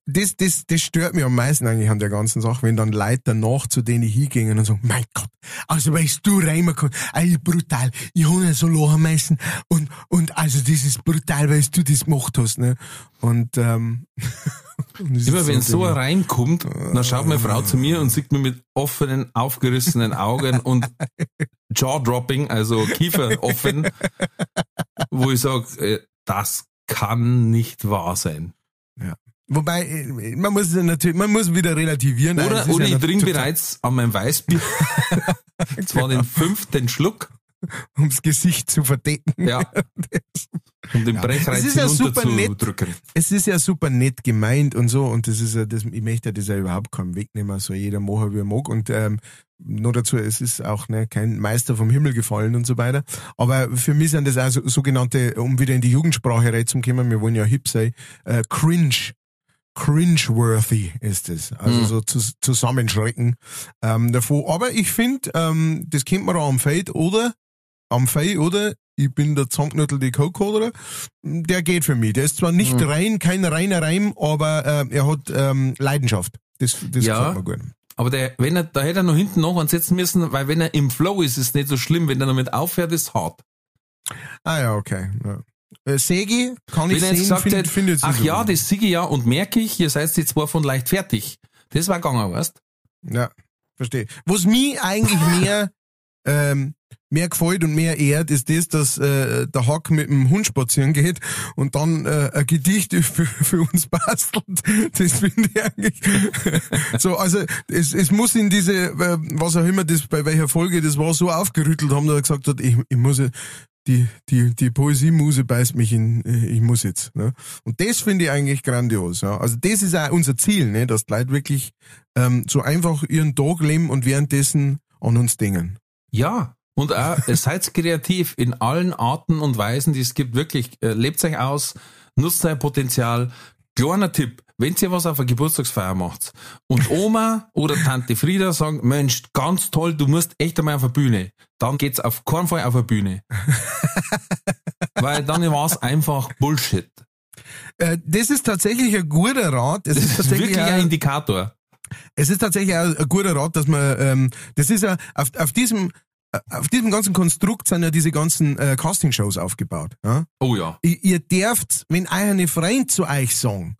Speaker 2: das, das, das stört mich am meisten eigentlich an der ganzen Sache, wenn dann Leute danach zu denen hingehen und sagen, mein Gott, also weißt du kannst, ey, brutal, ich hab ja so lachen müssen und, und also das ist brutal, weil du das gemacht hast, ne? Und, ähm,
Speaker 1: Immer wenn so ein
Speaker 2: Ding.
Speaker 1: Reim kommt, dann schaut meine Frau zu mir und sieht mir mit offenen, aufgerissenen Augen und Jaw-Dropping, also Kiefer offen, wo ich sage, äh, das kann nicht wahr sein.
Speaker 2: Wobei, äh, man muss natürlich, man muss wieder relativieren.
Speaker 1: Oder, oder
Speaker 2: ja
Speaker 1: ich trinke bereits an meinem Weißbier, zwar den fünften Schluck,
Speaker 2: ums Gesicht zu verdecken.
Speaker 1: ja, um den
Speaker 2: Ja.
Speaker 1: Brechreiz
Speaker 2: Es ist ja super nett.
Speaker 1: hinunterzudrücken.
Speaker 2: Es ist ja super nett gemeint und so und das ist ja, das, ich möchte ja das ja überhaupt keinem wegnehmen, so jeder machen, wie er mag und ähm, nur dazu, es ist auch ne, kein Meister vom Himmel gefallen und so weiter. Aber für mich sind das auch so, sogenannte, um wieder in die Jugendsprache reinzukommen, wir wollen ja hip sein, äh, cringe. Cringe-worthy ist es. Also
Speaker 1: Mhm.
Speaker 2: so zu, zusammenschrecken ähm, davor. Aber ich finde, ähm, das kennt man auch am Fade oder am Fade oder ich bin der zusammengeknüttelte Coke-Holder, der geht für mich. Der ist zwar nicht
Speaker 1: Mhm.
Speaker 2: rein, kein reiner Reim, aber äh, er hat ähm, Leidenschaft. Das, das
Speaker 1: Ja.
Speaker 2: gefällt mir gut.
Speaker 1: Aber der, wenn er, da hätte er noch hinten noch ansetzen müssen, weil wenn er im Flow ist, ist es nicht so schlimm. Wenn er damit aufhört, ist es hart.
Speaker 2: Ah ja, okay. Ja. Äh, Segi, kann ich
Speaker 1: Wenn jetzt
Speaker 2: sehen,
Speaker 1: gesagt
Speaker 2: find, jetzt
Speaker 1: ach
Speaker 2: so
Speaker 1: ja,
Speaker 2: gut.
Speaker 1: das siege ich ja und merke ich, ihr seid die zwei von leicht fertig. Das war gegangen, weißt?
Speaker 2: Ja, verstehe. Was mich eigentlich mehr, ähm, mehr gefällt und mehr ehrt, ist das, dass äh, der Hack mit dem Hund spazieren geht und dann äh, ein Gedicht für, für uns bastelt. Das finde ich eigentlich so. Also es, es muss in diese, äh, was auch immer das bei welcher Folge das war, so aufgerüttelt haben, dass er gesagt hat, ich, ich muss die, die, die Poesiemuse beißt mich in, äh, ich muss jetzt. Ne? Und das finde ich eigentlich grandios. Ja? Also das ist auch unser Ziel, ne? dass die Leute wirklich ähm, so einfach ihren Tag leben und währenddessen an uns denken.
Speaker 1: Ja. Und auch, äh, seid kreativ in allen Arten und Weisen, die es gibt. Wirklich, äh, lebt euch aus, nutzt euer Potenzial. Kleiner Tipp, wenn ihr was auf einer Geburtstagsfeier macht und Oma oder Tante Frieda sagen, Mensch, ganz toll, du musst echt einmal auf der Bühne, dann geht's auf keinen Fall auf der Bühne. Weil dann war's einfach Bullshit.
Speaker 2: Äh, das ist tatsächlich ein guter Rat. Es
Speaker 1: Das
Speaker 2: ist
Speaker 1: ist
Speaker 2: tatsächlich
Speaker 1: wirklich ein
Speaker 2: auch,
Speaker 1: Indikator.
Speaker 2: es ist tatsächlich auch ein guter Rat, dass man, ähm, das ist ja, auf, auf diesem, auf diesem ganzen Konstrukt sind ja diese ganzen äh, Castingshows aufgebaut. Ja?
Speaker 1: Oh ja.
Speaker 2: ihr, ihr dürft, wenn eine Freund zu euch sagen,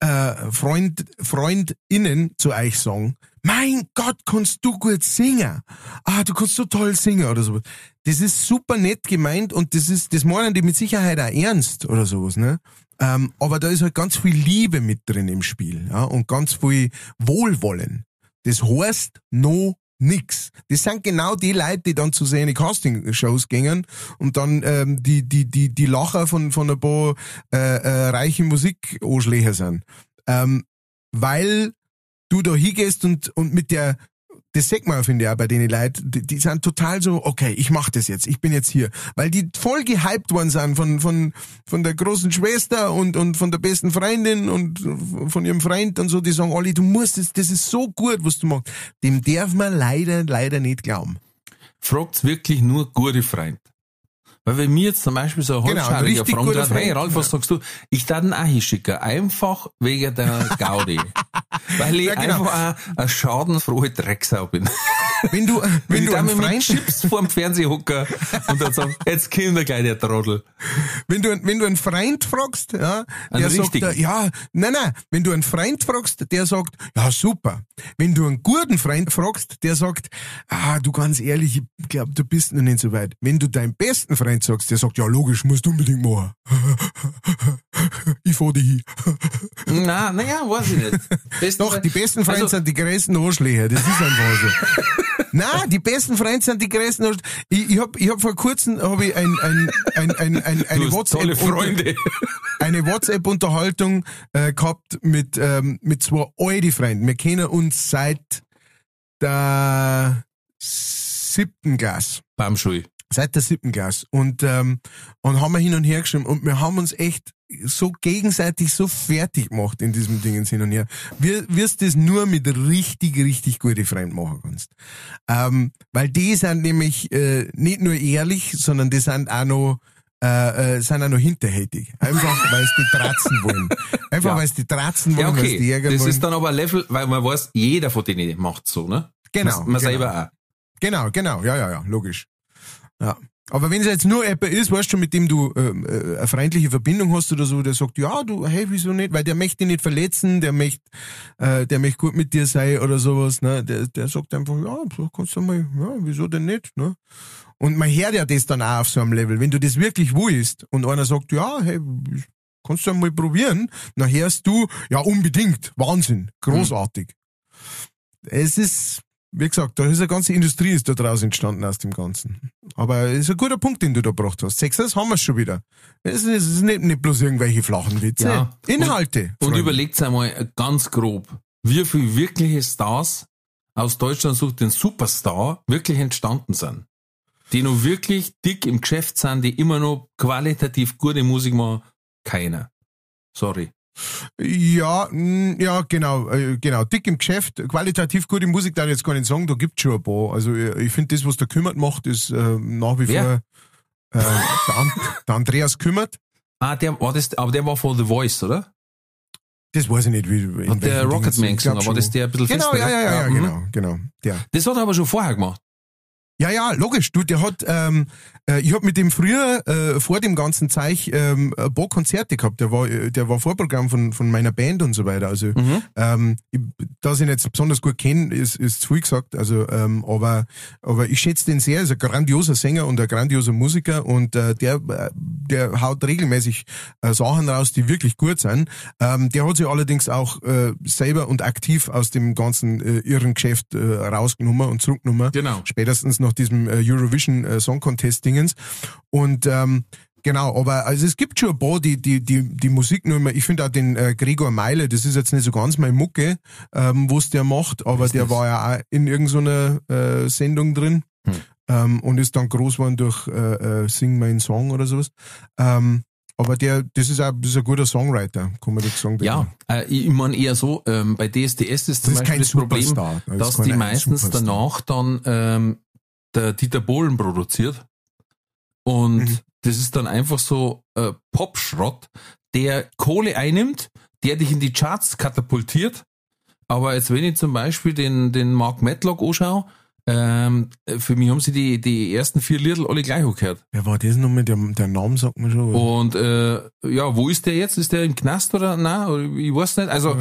Speaker 2: äh, Freund, Freundinnen zu euch sagen, mein Gott, kannst du gut singen. Ah, du kannst so toll singen oder so. Das ist super nett gemeint und das ist, das meinen die mit Sicherheit auch ernst oder sowas, ne? Ähm, aber da ist halt ganz viel Liebe mit drin im Spiel, ja, und ganz viel Wohlwollen. Das heißt no nix. Das sind genau die Leute, die dann zu sehen Casting-Shows gingen und dann ähm, die die die die Lacher von von ein paar äh, äh, reichen Musikanschläger sind, ähm, weil du da hingehst und und mit der das sagt man, finde ich, auch bei den Leuten, die, die sind total so, okay, ich mach das jetzt, ich bin jetzt hier. Weil die voll gehypt worden sind von, von, von der großen Schwester und, und von der besten Freundin und von ihrem Freund und so, die sagen alle, du musst das, das ist so gut, was du machst. Dem darf man leider, leider nicht glauben.
Speaker 1: Fragt's wirklich nur gute Freund. Weil wenn mir jetzt zum Beispiel so ein
Speaker 2: Genau, ein richtig
Speaker 1: fragen
Speaker 2: guter
Speaker 1: hat, hey
Speaker 2: Freund,
Speaker 1: Ralf, was sagst du? Ich darf ihn auch hinschicken. Einfach wegen der Gaudi. Weil ich
Speaker 2: Ja, genau.
Speaker 1: einfach auch eine schadenfrohe Drecksau bin.
Speaker 2: Wenn du, wenn
Speaker 1: Wenn
Speaker 2: du einen
Speaker 1: mit
Speaker 2: Freund,
Speaker 1: Chips vorm Fernseher hocke und dann sagen, jetzt kommt der gleich der Trottel.
Speaker 2: wenn du, wenn du einen Freund fragst, ja,
Speaker 1: Einen
Speaker 2: der sagt,
Speaker 1: richtigen.
Speaker 2: äh, ja, nein, nein, wenn du einen Freund fragst, der sagt, ja, super. Wenn du einen guten Freund fragst, der sagt, ah, du ganz ehrlich, ich glaube, du bist noch nicht so weit. Wenn du deinen besten Freund sagst, der sagt, ja, logisch, musst du unbedingt machen. ich fahr dich hin.
Speaker 1: Na, naja, weiß ich nicht. Besten
Speaker 2: Doch, die besten Freunde
Speaker 1: Also-
Speaker 2: sind die größten Arschlöcher, das ist einfach so. Nein, die besten Freunde sind die größten. Ich, ich hab, ich hab vor kurzem, hab ich ein, ein, ein, ein, ein, eine WhatsApp eine WhatsApp-Unterhaltung äh, gehabt mit, ähm, mit zwei alten Freunden. Wir kennen uns seit der siebten Klasse.
Speaker 1: Baumschul.
Speaker 2: Seit der siebten Klasse. Und, ähm, und haben wir hin und her geschrieben und wir haben uns echt so gegenseitig so fertig gemacht in diesem Ding hin und her. Wirst das nur mit richtig, richtig gute Freunden machen kannst. Ähm, weil die sind nämlich äh, nicht nur ehrlich, sondern die sind auch noch äh, äh, sind auch noch hinterhältig. Einfach, weil sie die Tratzen wollen. Einfach,
Speaker 1: Ja.
Speaker 2: weil sie die Tratzen wollen,
Speaker 1: Ja,
Speaker 2: weil sie die
Speaker 1: okay.
Speaker 2: ärgern
Speaker 1: Das
Speaker 2: wollen.
Speaker 1: ist dann aber ein Level, weil man weiß, jeder von denen macht so, ne?
Speaker 2: Genau,
Speaker 1: Man, man
Speaker 2: genau.
Speaker 1: selber auch.
Speaker 2: Genau, genau, ja, ja, ja, logisch. Ja. Aber wenn es jetzt nur jemand ist, weißt du, mit dem du ähm, äh, eine freundliche Verbindung hast oder so, der sagt, ja, du, hey, wieso nicht? Weil der möchte dich nicht verletzen, der möchte, äh, der möchte gut mit dir sein oder sowas, ne? Der, der sagt einfach, ja, so kannst du mal, ja, wieso denn nicht, ne? Und man hört ja das dann auch auf so einem Level. Wenn du das wirklich willst und einer sagt, ja, hey, kannst du mal probieren, dann hörst du, ja, unbedingt, Wahnsinn, großartig. Es ist, wie gesagt, da ist eine ganze Industrie ist da draus entstanden aus dem Ganzen. Aber es ist ein guter Punkt, den du da gebracht hast. Sechstens haben wir schon wieder. Es ist, nicht, nicht bloß irgendwelche flachen Witze.
Speaker 1: Ja.
Speaker 2: Inhalte.
Speaker 1: Und
Speaker 2: Freunde.
Speaker 1: überlegt einmal ganz grob, wie viele wirkliche Stars aus Deutschland sucht den Superstar wirklich entstanden sind. Die noch wirklich dick im Geschäft sind, die immer noch qualitativ gute Musik machen. Keiner. Sorry.
Speaker 2: Ja, mh, ja, genau, äh, genau. Dick im Geschäft, qualitativ gute Musik, da jetzt gar nicht sagen, da gibt's schon ein paar. Also äh, ich finde, das, was der Kümmert macht, ist äh, nach wie
Speaker 1: Wer?
Speaker 2: vor äh, der, An der Andreas Kümmert.
Speaker 1: Ah, der war das, aber der war von The Voice, oder?
Speaker 2: Das weiß ich nicht, wie.
Speaker 1: Hat der Rocketman
Speaker 2: es
Speaker 1: gesungen, aber das der ein bisschen
Speaker 2: Genau,
Speaker 1: fester,
Speaker 2: ja, ja, ja, ja,
Speaker 1: mhm.
Speaker 2: genau, genau. Der.
Speaker 1: Das hat er aber schon vorher gemacht.
Speaker 2: Ja, ja, logisch. Du, der hat, ähm, äh, ich hab mit dem früher äh, vor dem ganzen Zeich ähm, ein paar Konzerte gehabt. Der war, äh, der war Vorprogramm von von meiner Band und so weiter. Also,
Speaker 1: Mhm.
Speaker 2: ähm, ich, dass ich ihn jetzt besonders gut kenne, ist ist zu viel gesagt. Also, ähm, aber aber ich schätze den sehr. Er ist ein grandioser Sänger und ein grandioser Musiker und äh, der der haut regelmäßig äh, Sachen raus, die wirklich gut sind. Ähm, der hat sich allerdings auch äh, selber und aktiv aus dem ganzen äh, irren Geschäft äh, rausgenommen und zurückgenommen
Speaker 1: Genau.
Speaker 2: spätestens nach diesem äh, Eurovision äh, Song Contest Dingens. Und ähm, genau, aber also es gibt schon ein paar, die die die die Musik nur immer. Ich finde auch den äh, Gregor Meile, das ist jetzt nicht so ganz meine Mucke, ähm, was der macht, aber
Speaker 1: ist
Speaker 2: der
Speaker 1: das?
Speaker 2: war ja auch in irgendeiner äh, Sendung drin
Speaker 1: Hm.
Speaker 2: ähm, und ist dann groß geworden durch äh, äh, Sing mein Song oder sowas. Ähm, aber der, das ist auch das ist ein guter Songwriter, kann man dazu sagen.
Speaker 1: Ja, äh, ich meine eher so, ähm, bei DSDS ist
Speaker 2: das
Speaker 1: zum
Speaker 2: ist
Speaker 1: Beispiel
Speaker 2: kein
Speaker 1: das Problem,
Speaker 2: Superstar. Das ist
Speaker 1: dass die meistens
Speaker 2: Superstar.
Speaker 1: danach dann ähm, der Dieter Bohlen produziert. Und
Speaker 2: Mhm.
Speaker 1: das ist dann einfach so äh, Popschrott, der Kohle einnimmt, der dich in die Charts katapultiert. Aber jetzt, wenn ich zum Beispiel den, den Mark Matlock anschaue, ähm, für mich haben sie die, die ersten vier Lieder alle gleich gehört.
Speaker 2: Wer war das nochmal? Der, der Name sagt man schon. aber-
Speaker 1: Und äh, ja, wo ist der jetzt? Ist der im Knast oder na? Ich weiß nicht. Also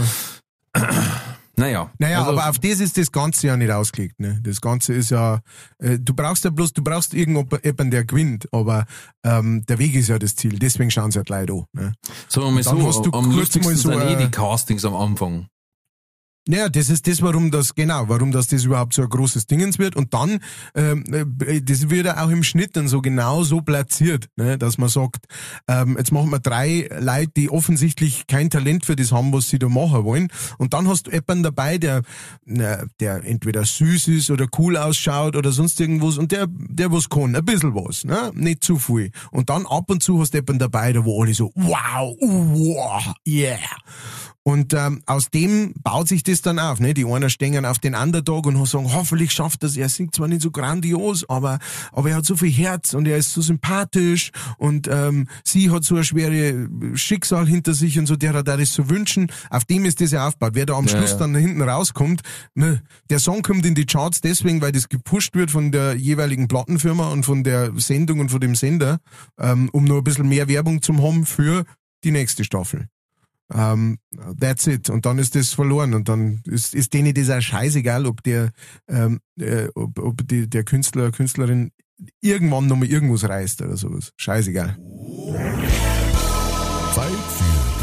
Speaker 1: Naja.
Speaker 2: Naja,
Speaker 1: also,
Speaker 2: aber auf das ist das Ganze ja nicht ausgelegt. Ne? Das Ganze ist ja, äh, du brauchst ja bloß, du brauchst irgendjemanden, der gewinnt, aber ähm, der Weg ist ja das Ziel. Deswegen schauen sie halt Leute an. Ne?
Speaker 1: Sagen wir mal
Speaker 2: dann
Speaker 1: so, am lustigsten
Speaker 2: mal so,
Speaker 1: sind eh die Castings am Anfang.
Speaker 2: Naja, das ist das, warum das, genau, warum das, das überhaupt so ein großes Dingens wird. Und dann, ähm, äh, das wird ja auch im Schnitt dann so genau so platziert, ne, dass man sagt, ähm, jetzt machen wir drei Leute, die offensichtlich kein Talent für das haben, was sie da machen wollen. Und dann hast du jemanden dabei, der, na, der entweder süß ist oder cool ausschaut oder sonst irgendwas und der, der was kann, ein bisschen was, ne, nicht zu viel. Und dann ab und zu hast du jemanden dabei, der wo alle so, wow, uh, wow, yeah. Und ähm, aus dem baut sich das dann auf. Ne? Die einen stehen auf den Underdog und sagen, hoffentlich schafft das. Er singt zwar nicht so grandios, aber, aber er hat so viel Herz und er ist so sympathisch und ähm, sie hat so ein schwere Schicksal hinter sich und so, der hat das so wünschen. Auf dem ist das ja aufgebaut. Wer da am
Speaker 1: Ja,
Speaker 2: Schluss
Speaker 1: ja.
Speaker 2: dann hinten rauskommt, ne, der Song kommt in die Charts deswegen, weil das gepusht wird von der jeweiligen Plattenfirma und von der Sendung und von dem Sender, ähm, um nur ein bisschen mehr Werbung zu haben für die nächste Staffel. Um, that's it. Und dann ist das verloren. Und dann ist, ist denen das auch scheißegal, ob der, ähm, äh, ob, ob die, der Künstler, Künstlerin irgendwann nochmal irgendwas reißt oder sowas. Scheißegal.
Speaker 4: Zeit für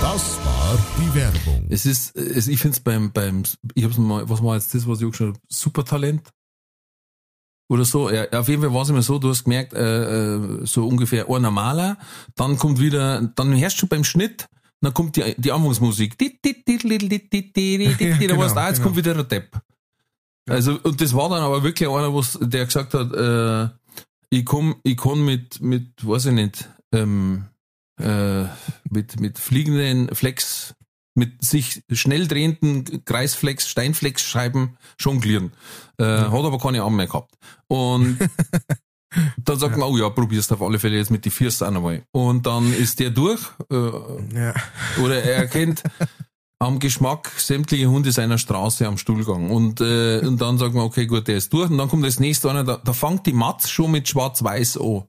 Speaker 4: Das war die Werbung.
Speaker 1: Es ist, es, ich finde es beim, beim, ich hab's mal, was war jetzt das, was ich auch schon, Supertalent? Oder so, ja, auf jeden Fall war es immer so, du hast gemerkt, äh, äh so ungefähr ein normaler, dann kommt wieder, dann hörst du beim Schnitt, dann kommt die, die Anfangsmusik. Da warst du, jetzt
Speaker 2: genau.
Speaker 1: kommt wieder der Depp. Also, und das war dann aber wirklich einer, was, der gesagt hat, äh, ich komm, ich komm mit, mit, weiß ich nicht, ähm, äh, mit, mit fliegenden Flex, mit sich schnell drehenden Kreisflex, Steinflex-Scheiben jonglieren. Äh, Hat aber keine Arme mehr gehabt. Und dann sagt man, oh ja, probierst auf alle Fälle jetzt mit die Füße auch nochmal. Und dann ist der durch, äh,
Speaker 2: Ja.
Speaker 1: oder er erkennt am Geschmack sämtliche Hunde seiner Straße am Stuhlgang. Und, äh, und dann sagt man, okay, gut, der ist durch. Und dann kommt das nächste einer, da, da fängt die Matz schon mit Schwarz-Weiß an.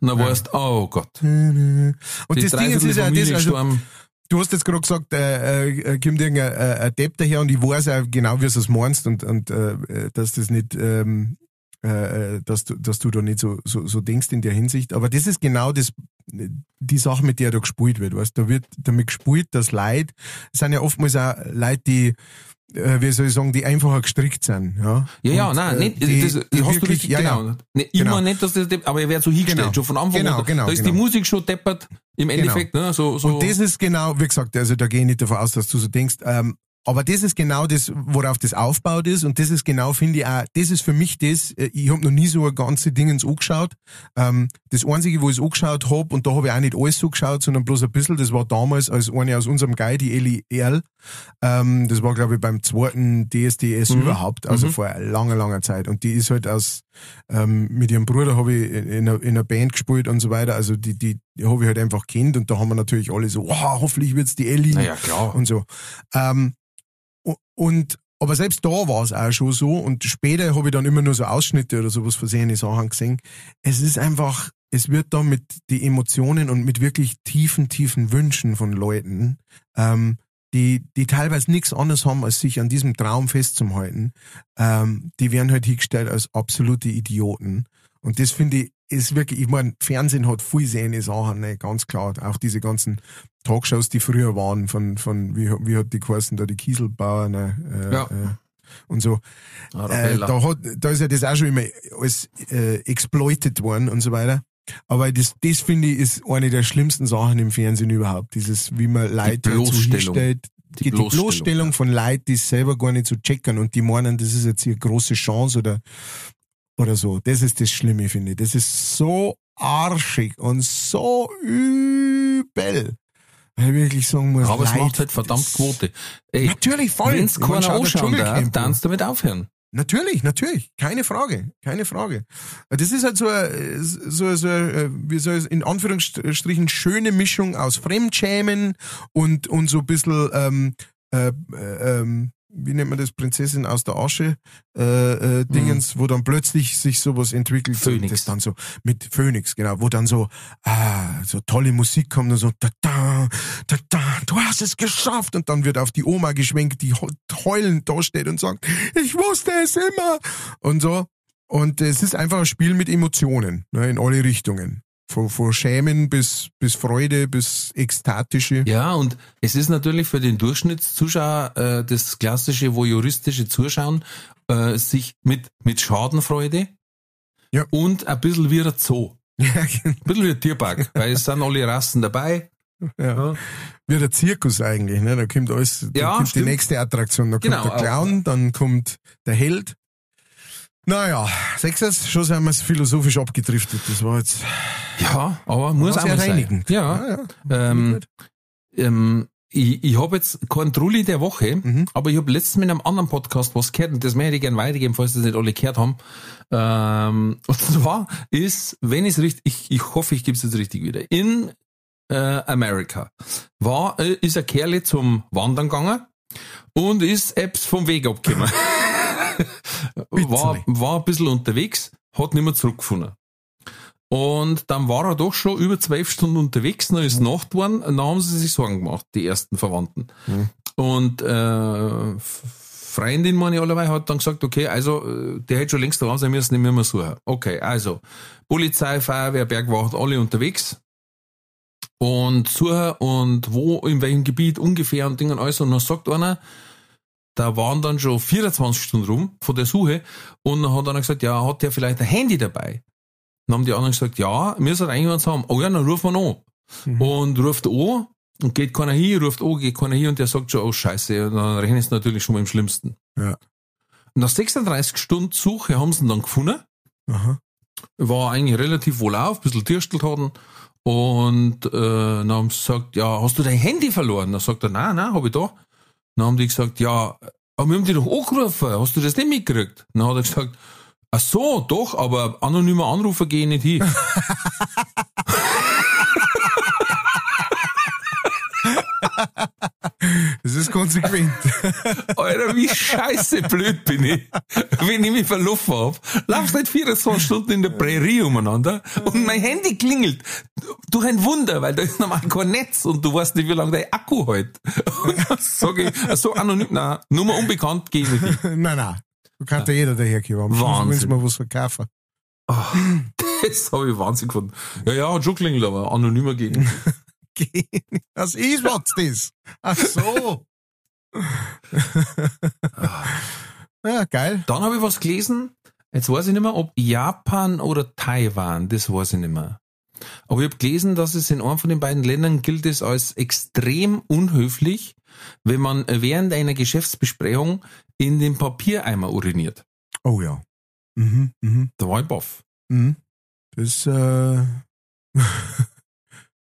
Speaker 1: Und dann weißt du, oh Gott.
Speaker 2: Und
Speaker 1: Die
Speaker 2: das Ding ist, ja das, also, du hast jetzt gerade gesagt, äh, äh, kommt irgendein äh, ein Depp daher und ich weiß auch genau, wie du es meinst und, und äh, äh, dass das nicht, ähm, äh, äh, dass du, dass du da nicht so, so, so denkst in der Hinsicht. Aber das ist genau das, die Sache, mit der da gespielt wird, weißt, da wird damit gespielt, dass Leute, es sind ja oftmals auch Leute, die, äh, wie soll ich sagen, die einfacher gestrickt sind, ja.
Speaker 1: Ja, ja,
Speaker 2: Und,
Speaker 1: nein,
Speaker 2: äh,
Speaker 1: nicht,
Speaker 2: die,
Speaker 1: das,
Speaker 2: die
Speaker 1: hast du
Speaker 2: wirklich-
Speaker 1: richtig,
Speaker 2: ja, ja.
Speaker 1: genau. Nee,
Speaker 2: Genau.
Speaker 1: Immer nicht, dass das, aber er wird so hingestellt,
Speaker 2: Genau.
Speaker 1: schon von Anfang
Speaker 2: Genau,
Speaker 1: an.
Speaker 2: genau,
Speaker 1: da ist
Speaker 2: genau.
Speaker 1: die Musik schon deppert, im Endeffekt, ne, so, so.
Speaker 2: Und das ist genau, wie gesagt, also da gehe ich nicht davon aus, dass du so denkst, ähm, aber das ist genau das, worauf das aufbaut ist und das ist genau, finde ich auch, das ist für mich das, äh, ich habe noch nie so ein ganze Dingens angeschaut. Ähm, das Einzige, wo ich es angeschaut hab und da habe ich auch nicht alles so geschaut, sondern bloß ein bisschen, das war damals als eine aus unserem Guy, die Ellie Erl, ähm, das war glaube ich beim zweiten DSDS
Speaker 1: Mhm.
Speaker 2: überhaupt, also
Speaker 1: Mhm.
Speaker 2: vor langer, langer Zeit und die ist halt aus, ähm, mit ihrem Bruder habe ich in, in, einer, in einer Band gespielt und so weiter, also die, die, habe ich halt einfach kennt und da haben wir natürlich alle so, wow, hoffentlich wird's die Ellie
Speaker 1: naja, klar.
Speaker 2: und so. Ähm, und aber selbst da war es auch schon so und später habe ich dann immer nur so Ausschnitte oder sowas versehene Sachen gesehen. Es ist einfach, es wird da mit die Emotionen und mit wirklich tiefen, tiefen Wünschen von Leuten, ähm, die, die teilweise nichts anderes haben, als sich an diesem Traum festzuhalten, ähm, die werden halt hingestellt als absolute Idioten. Und das finde ich, ist wirklich, ich meine, Fernsehen hat viel sehende Sachen, ne, ganz klar. Auch diese ganzen Talkshows, die früher waren, von, von wie, wie hat die geheißen, da die Kieselbauer, ne, äh,
Speaker 1: Ja.
Speaker 2: äh, und so. Äh,
Speaker 1: Arabella.
Speaker 2: da, hat, da ist ja das auch schon immer alles äh, exploited worden und so weiter. Aber das, das finde ich, ist eine der schlimmsten Sachen im Fernsehen überhaupt. Dieses, wie man Leute dazu hinstellt. Die, die
Speaker 1: Bloßstellung,
Speaker 2: Bloßstellung von Leuten, die es selber gar nicht so checkern und die meinen, das ist jetzt hier große Chance oder, oder so. Das ist das Schlimme, finde ich. Das ist so arschig und so übel. Weil ich wirklich sagen muss,
Speaker 1: Aber es macht halt verdammt Quote. Ey,
Speaker 2: Natürlich, voll. Ich mein,
Speaker 1: keiner anschauen darf,
Speaker 2: an.
Speaker 1: dann damit aufhören.
Speaker 2: Natürlich, natürlich. Keine Frage. Keine Frage. Das ist halt so, eine- so, so, eine, wie soll ich in Anführungsstrichen, schöne Mischung aus Fremdschämen und, und so ein bisschen, ähm, äh, äh, ähm, wie nennt man das, Prinzessin aus der Asche, äh, äh, Dingens, wo dann plötzlich sich sowas entwickelt. so,
Speaker 1: Phönix.
Speaker 2: Das dann so, mit Phoenix, genau, wo dann so, ah, so tolle Musik kommt und so, da, da, da, da, du hast es geschafft. Und dann wird auf die Oma geschwenkt, die heu- heulend da steht und sagt, ich wusste es immer. Und so. Und es ist einfach ein Spiel mit Emotionen, ne, in alle Richtungen. Von, von Schämen bis, bis Freude, bis ekstatische.
Speaker 1: Ja, und es ist natürlich für den Durchschnittszuschauer äh, das klassische voyeuristische Zuschauen, äh, sich mit, mit Schadenfreude
Speaker 2: Ja.
Speaker 1: und ein bisschen wie ein Zoo.
Speaker 2: Ja, genau.
Speaker 1: Ein bisschen wie ein Tierpark, weil es sind alle Rassen dabei.
Speaker 2: ja. Wie der Zirkus eigentlich, ne? Da kommt alles, da
Speaker 1: Ja,
Speaker 2: kommt
Speaker 1: stimmt.
Speaker 2: die nächste Attraktion. Da kommt
Speaker 1: Genau,
Speaker 2: der Clown, dann kommt der Held. Naja, Sechsers, schon sind wir philosophisch abgedriftet. Das war jetzt
Speaker 1: Ja, aber muss auch mal sein.
Speaker 2: reinigend.
Speaker 1: Ja,
Speaker 2: ja. ja.
Speaker 1: ähm, ähm, ich, ich habe jetzt keinen Trulli der Woche,
Speaker 2: Mhm.
Speaker 1: aber ich habe letztens mit einem anderen Podcast was gehört und das möchte ich gerne weitergeben, falls das nicht alle gehört haben. Ähm, und zwar ist, wenn ich es richtig, ich, ich hoffe, ich gebe es jetzt richtig wieder, in äh, Amerika war, äh, ist ein Kerl zum Wandern gegangen und ist Apps vom Weg abgekommen. war, war ein bisschen unterwegs, hat nicht mehr zurückgefunden. Und dann war er doch schon über zwölf Stunden unterwegs, dann ist Nacht geworden, dann haben sie sich Sorgen gemacht, die ersten Verwandten.
Speaker 2: Mhm.
Speaker 1: Und äh, Freundin, meine allerweil, hat dann gesagt, okay, also äh, der hätte schon längst dran sein müssen, müssen wir suchen. Okay, also Polizei, Feuerwehr, Bergwacht, alle unterwegs und suchen und wo, in welchem Gebiet ungefähr und Ding und alles. Und dann sagt einer, da waren dann schon 24 Stunden rum von der Suche und dann hat einer gesagt, ja, hat der vielleicht ein Handy dabei? Dann haben die anderen gesagt, ja, wir eigentlich was haben. Oh ja, dann rufen wir an.
Speaker 2: Mhm.
Speaker 1: Und ruft an und geht keiner hin, ruft an, geht keiner hin und der sagt schon, oh scheiße, und dann rechnen sie natürlich schon mal im Schlimmsten.
Speaker 2: Ja.
Speaker 1: Nach 36 Stunden Suche haben sie ihn dann gefunden.
Speaker 2: Aha.
Speaker 1: War eigentlich relativ wohlauf, ein bisschen Tierstelt hatten. Und äh, dann haben sie gesagt, ja, hast du dein Handy verloren? Dann sagt er, nein, nein, hab ich da. Dann haben die gesagt, ja, aber wir haben dich doch angerufen, hast du das nicht mitgekriegt? Dann hat er gesagt, ach so, doch, aber anonymer Anrufer gehe ich nicht hin.
Speaker 2: Das ist konsequent.
Speaker 1: Alter, wie scheiße blöd bin ich, wenn ich mich verlaufen hab. Laufst nicht 24 Stunden in der Prärie umeinander und mein Handy klingelt. Durch ein Wunder, weil da ist normal kein Netz und du weißt nicht, wie lange dein Akku hält. Und dann sag ich, so anonym, nein, Nummer unbekannt, geh ich nicht
Speaker 2: nein, nein. Du kannst ja jeder daherkommen.
Speaker 1: Wahnsinn.
Speaker 2: müssen wir was verkaufen.
Speaker 1: Ah, Das habe ich Wahnsinn gefunden. Ja, ja, hat schon klingelt, aber anonymer gehen.
Speaker 2: Das ist was, das. Ach so. ja, geil.
Speaker 1: Dann habe ich was gelesen, jetzt weiß ich nicht mehr, ob Japan oder Taiwan, das weiß ich nicht mehr. Aber ich habe gelesen, dass es in einem von den beiden Ländern gilt es als extrem unhöflich, wenn man während einer Geschäftsbesprechung in den Papiereimer uriniert.
Speaker 2: Oh ja. Mhm, mhm,
Speaker 1: Da war ich baff.
Speaker 2: mhm. Das äh,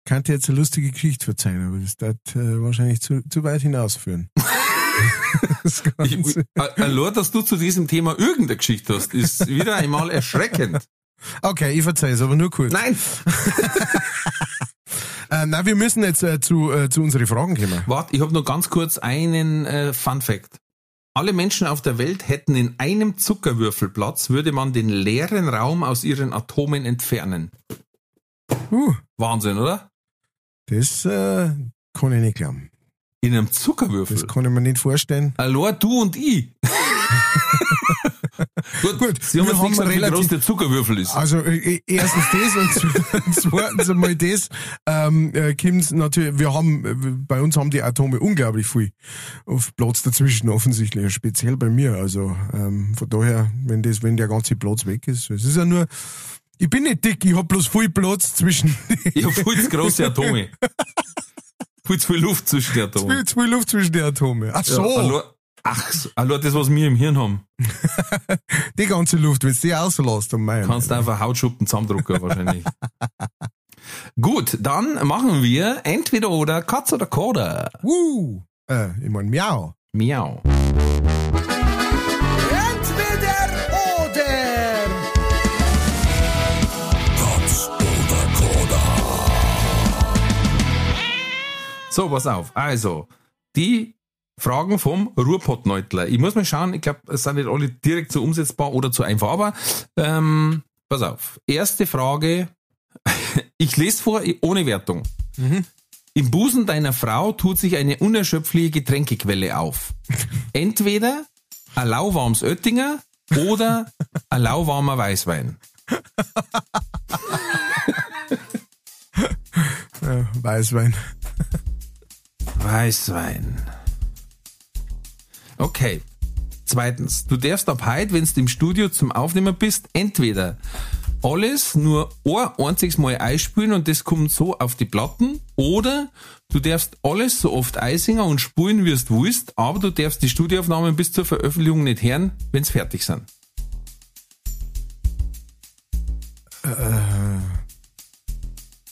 Speaker 2: könnte jetzt eine lustige Geschichte verzeihen, aber das wird äh, wahrscheinlich zu, zu weit hinausführen. das
Speaker 1: Ich, äh, allein, dass du zu diesem Thema irgendeine Geschichte hast, ist wieder einmal erschreckend.
Speaker 2: Okay, ich verzeihe es, aber nur kurz.
Speaker 1: Nein!
Speaker 2: Äh, na, wir müssen jetzt äh, zu, äh, zu unseren Fragen kommen.
Speaker 1: Warte, ich habe noch ganz kurz einen äh, Fun Fact. Alle Menschen auf der Welt hätten in einem Zuckerwürfelplatz, würde man den leeren Raum aus ihren Atomen entfernen.
Speaker 2: Uh,
Speaker 1: Wahnsinn, oder?
Speaker 2: Das äh, kann ich nicht glauben.
Speaker 1: In einem
Speaker 2: Das
Speaker 1: Zuckerwürfel.
Speaker 2: kann ich mir nicht vorstellen.
Speaker 1: Allein du und ich. Gut,
Speaker 2: Gut,
Speaker 1: Sie haben jetzt nicht gesagt, wie groß der Zuckerwürfel ist.
Speaker 2: Also äh, erstens das und zweitens einmal das, ähm, äh, kommt's natürlich, wir haben, äh, bei uns haben die Atome unglaublich viel auf Platz dazwischen offensichtlich, speziell bei mir. Also ähm, von daher, wenn das, wenn der ganze Platz weg ist, es ist ja nur, ich bin nicht dick, ich hab bloß viel Platz zwischen,
Speaker 1: Ich habe viel zu große Atome. viel zu viel Luft zwischen den Atomen.
Speaker 2: viel, zu viel Luft zwischen den Atome. Ach so,
Speaker 1: Ja, allein, ach, so, allein das, was wir im Hirn haben,
Speaker 2: die ganze Luft, wenn du die rauslässt, um mein.
Speaker 1: kannst du einfach Hautschuppen zusammendrucken wahrscheinlich. Gut, dann machen wir entweder oder Katz oder Koda.
Speaker 2: Uh, äh, ich mein Miau.
Speaker 1: Miau. So, pass auf. Also, die Fragen vom Ruhrpottneutler. Ich muss mal schauen, ich glaube, es sind nicht alle direkt so umsetzbar oder zu einfach, aber ähm, pass auf. Erste Frage. Ich lese vor, ohne Wertung. Im Busen deiner Frau tut sich eine unerschöpfliche Getränkequelle auf. Entweder ein lauwarmes Oettinger oder ein lauwarmer Weißwein.
Speaker 2: Weißwein.
Speaker 1: Weißwein. Okay. Zweitens, du darfst ab heute, wenn du im Studio zum Aufnehmen bist, entweder alles nur ein einziges Mal einspülen und das kommt so auf die Platten, oder du darfst alles so oft eisingen und spulen, wie du willst, aber du darfst die Studioaufnahmen bis zur Veröffentlichung nicht hören, wenn sie fertig sind.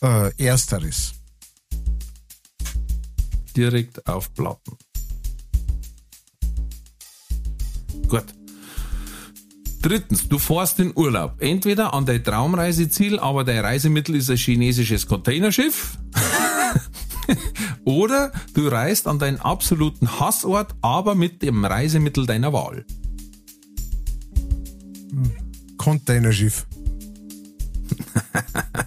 Speaker 2: Äh, ersteres.
Speaker 1: Direkt auf Platten. Gut. Drittens, du fährst in Urlaub. Entweder an dein Traumreiseziel, aber dein Reisemittel ist ein chinesisches Containerschiff. Oder du reist an deinen absoluten Hassort, aber mit dem Reisemittel deiner Wahl.
Speaker 2: Containerschiff.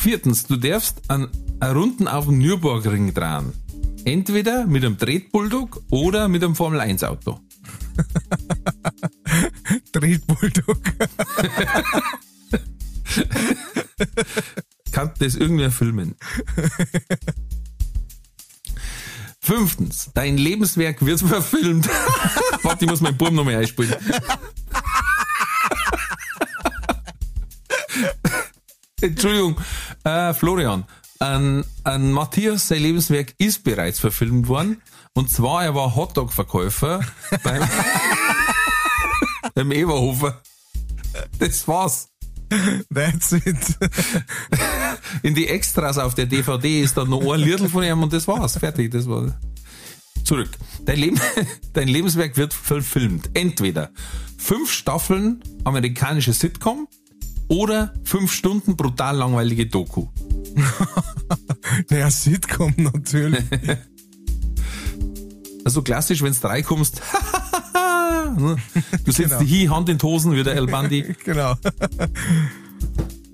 Speaker 1: Viertens, du darfst an eine Runden auf dem Nürburgring drehen. Entweder mit einem Tretbulldog oder mit einem Formel 1 Auto.
Speaker 2: Tretbulldog.
Speaker 1: Kann das irgendwer filmen? Fünftens, dein Lebenswerk wird verfilmt. Warte, ich muss meinen Buben nochmal einspielen. Entschuldigung, äh, Florian. An, an Matthias, sein Lebenswerk ist bereits verfilmt worden. Und zwar, er war Hotdog-Verkäufer beim, beim Eberhofer. Das war's.
Speaker 2: That's it.
Speaker 1: In die Extras auf der DVD ist dann noch ein Liedl von ihm und das war's. Fertig, das war. Zurück. Dein, Leben, dein Lebenswerk wird verfilmt. Entweder fünf Staffeln amerikanische Sitcom oder fünf Stunden brutal langweilige Doku.
Speaker 2: Naja, Sitcom natürlich.
Speaker 1: Also klassisch, wenn's drei kommst. du setzt
Speaker 2: Genau.
Speaker 1: die Hi, Hand in die Hosen, wie der El Bandi.
Speaker 2: genau.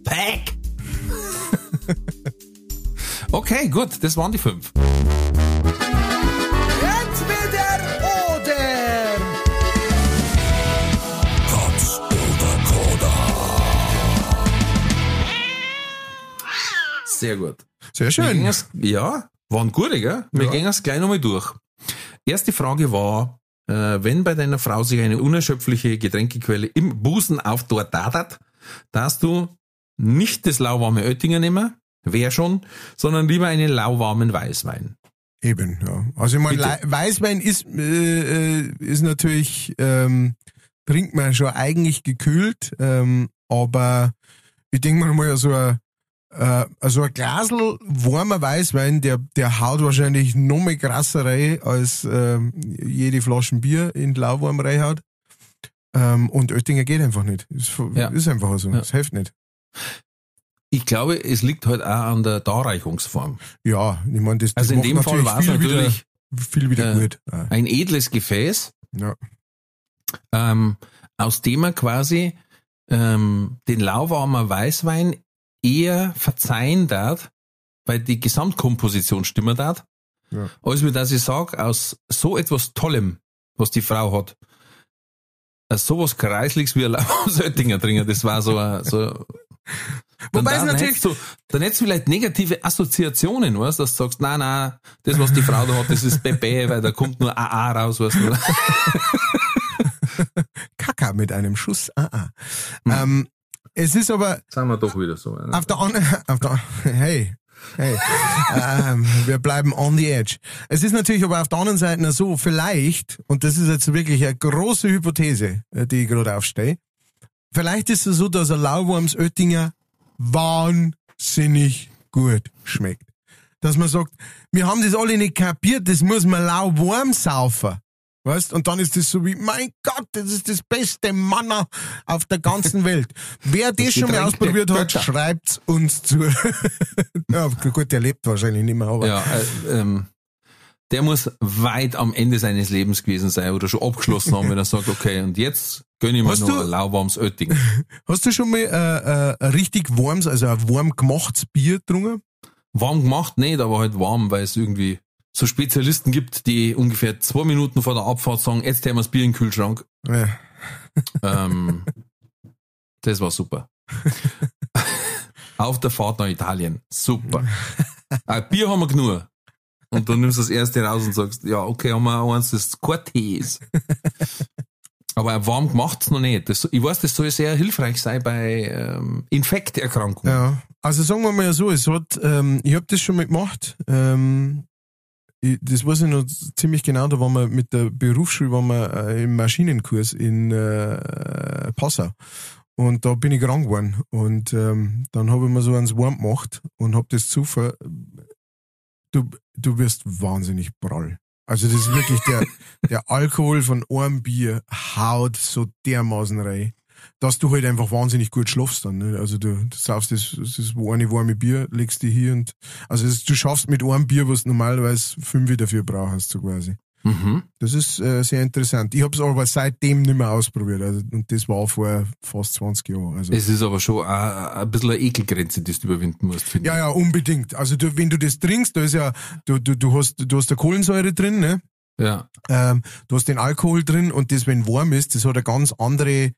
Speaker 1: Pack! okay, gut, das waren die fünf. Sehr gut.
Speaker 2: Sehr schön.
Speaker 1: gingen's- ja, waren gute, gell? Wir
Speaker 2: Ja.
Speaker 1: gehen es gleich nochmal durch. Erste Frage war, äh, wenn bei deiner Frau sich eine unerschöpfliche Getränkequelle im Busen aufdort hat, darfst du nicht das lauwarme Oettinger nehmen, wer schon, sondern lieber einen lauwarmen Weißwein.
Speaker 2: Eben, ja. Also ich meine, Weißwein ist, äh, äh, ist natürlich, ähm, trinkt man schon eigentlich gekühlt, ähm, aber ich denke mal, so ein, äh, so ein Glasl warmer Weißwein, der, der haut wahrscheinlich noch mehr krasser rein, als ähm, jede Flasche Bier in lauwarm reinhaut. Ähm, und Oettinger geht einfach nicht. Ist,
Speaker 1: Ja.
Speaker 2: ist einfach so.
Speaker 1: Ja.
Speaker 2: Das hilft nicht.
Speaker 1: Ich glaube, es liegt halt auch an der Darreichungsform.
Speaker 2: Ja, ich meine, das, das
Speaker 1: Also in dem Fall war es
Speaker 2: viel
Speaker 1: natürlich
Speaker 2: viel wieder
Speaker 1: äh,
Speaker 2: gut. Ja.
Speaker 1: ein edles Gefäß,
Speaker 2: Ja.
Speaker 1: ähm, aus dem er quasi ähm, den lauwarmer Weißwein eher verzeihen darf, weil die Gesamtkomposition stimmen darf,
Speaker 2: Ja.
Speaker 1: als wie dass ich sage, aus so etwas Tollem, was die Frau hat, aus sowas Kreisliches wie ein lauwarmes Oettinger trinken, das war so, ein- so
Speaker 2: Wobei es
Speaker 1: dann
Speaker 2: natürlich-
Speaker 1: hättest du, dann hättest du vielleicht negative Assoziationen, weißt, dass du sagst, nein, nein, das, was die Frau da hat, das ist Bebe, weil da kommt nur AA raus, weißt du.
Speaker 2: Kaka mit einem Schuss. Ah, ah.
Speaker 1: Hm.
Speaker 2: Ähm, es ist aber
Speaker 1: Sagen wir doch wieder so.
Speaker 2: auf der anderen, auf der, hey, hey, ähm, wir bleiben on the edge. Es ist natürlich aber auf der anderen Seite so, vielleicht, und das ist jetzt wirklich eine große Hypothese, äh, die ich gerade aufstehe, vielleicht ist es so, dass ein Lauwarms Oettinger wahnsinnig gut schmeckt. Dass man sagt, wir haben das alle nicht kapiert, das muss man lauwarm saufen. Weißt? Und dann ist das so wie, mein Gott, das ist das beste Manner auf der ganzen Welt. Wer das, schon mal ausprobiert hat, schreibt's uns zu. ja, gut, der lebt wahrscheinlich nicht mehr, aber
Speaker 1: Ja, äh, ähm, der muss weit am Ende seines Lebens gewesen sein oder schon abgeschlossen haben, wenn er sagt, okay, und jetzt gönn ich mir
Speaker 2: Hast
Speaker 1: noch
Speaker 2: du-
Speaker 1: ein lauwarmes Oetting.
Speaker 2: hast du schon mal äh, äh, ein richtig warmes, also ein warm gemachtes Bier getrunken?
Speaker 1: Warm gemacht nicht, aber halt warm, weil es irgendwie so Spezialisten gibt, die ungefähr zwei Minuten vor der Abfahrt sagen, jetzt haben wir das Bier in den Kühlschrank.
Speaker 2: Ja.
Speaker 1: Ähm, das war super. Auf der Fahrt nach Italien. Super. Ein Bier haben wir genug. Und dann nimmst du das erste raus und sagst, ja, okay, haben wir eins, das Tee ist. Aber warm gemacht's noch nicht. Das, ich weiß, das soll sehr hilfreich sein bei ähm, Infekterkrankungen.
Speaker 2: Ja, also sagen wir mal so, es hat, ähm, ich habe das schon mal gemacht. Ähm, das weiß ich noch ziemlich genau, da waren wir mit der Berufsschule waren wir, äh, im Maschinenkurs in äh, Passau. Und da bin ich krank geworden. Und ähm, dann habe ich mir so eins warm gemacht und habe das Zufall. Du, du wirst wahnsinnig prall. Also das ist wirklich der, der Alkohol von einem Bier haut so dermaßen rein dass du halt einfach wahnsinnig gut schlafst dann. Ne? Also du, du saufst das, das eine warme Bier, legst die hier und also das, du schaffst mit einem Bier, was du normalerweise fünf dafür brauchst, so quasi.
Speaker 1: Mhm.
Speaker 2: Das ist äh, sehr interessant. Ich habe es aber seitdem nicht mehr ausprobiert. Also, und das war vor fast 20 Jahren. Also,
Speaker 1: Es ist aber schon ein, ein bisschen eine Ekelgrenze, die du überwinden musst, finde
Speaker 2: ja, ja, unbedingt. Also du, wenn du das trinkst, da ist ja, du, du, du hast, du hast da Kohlensäure drin, ne?
Speaker 1: ich. Ja.
Speaker 2: Ähm, du hast den Alkohol drin und das, wenn warm ist, das hat eine ganz andere,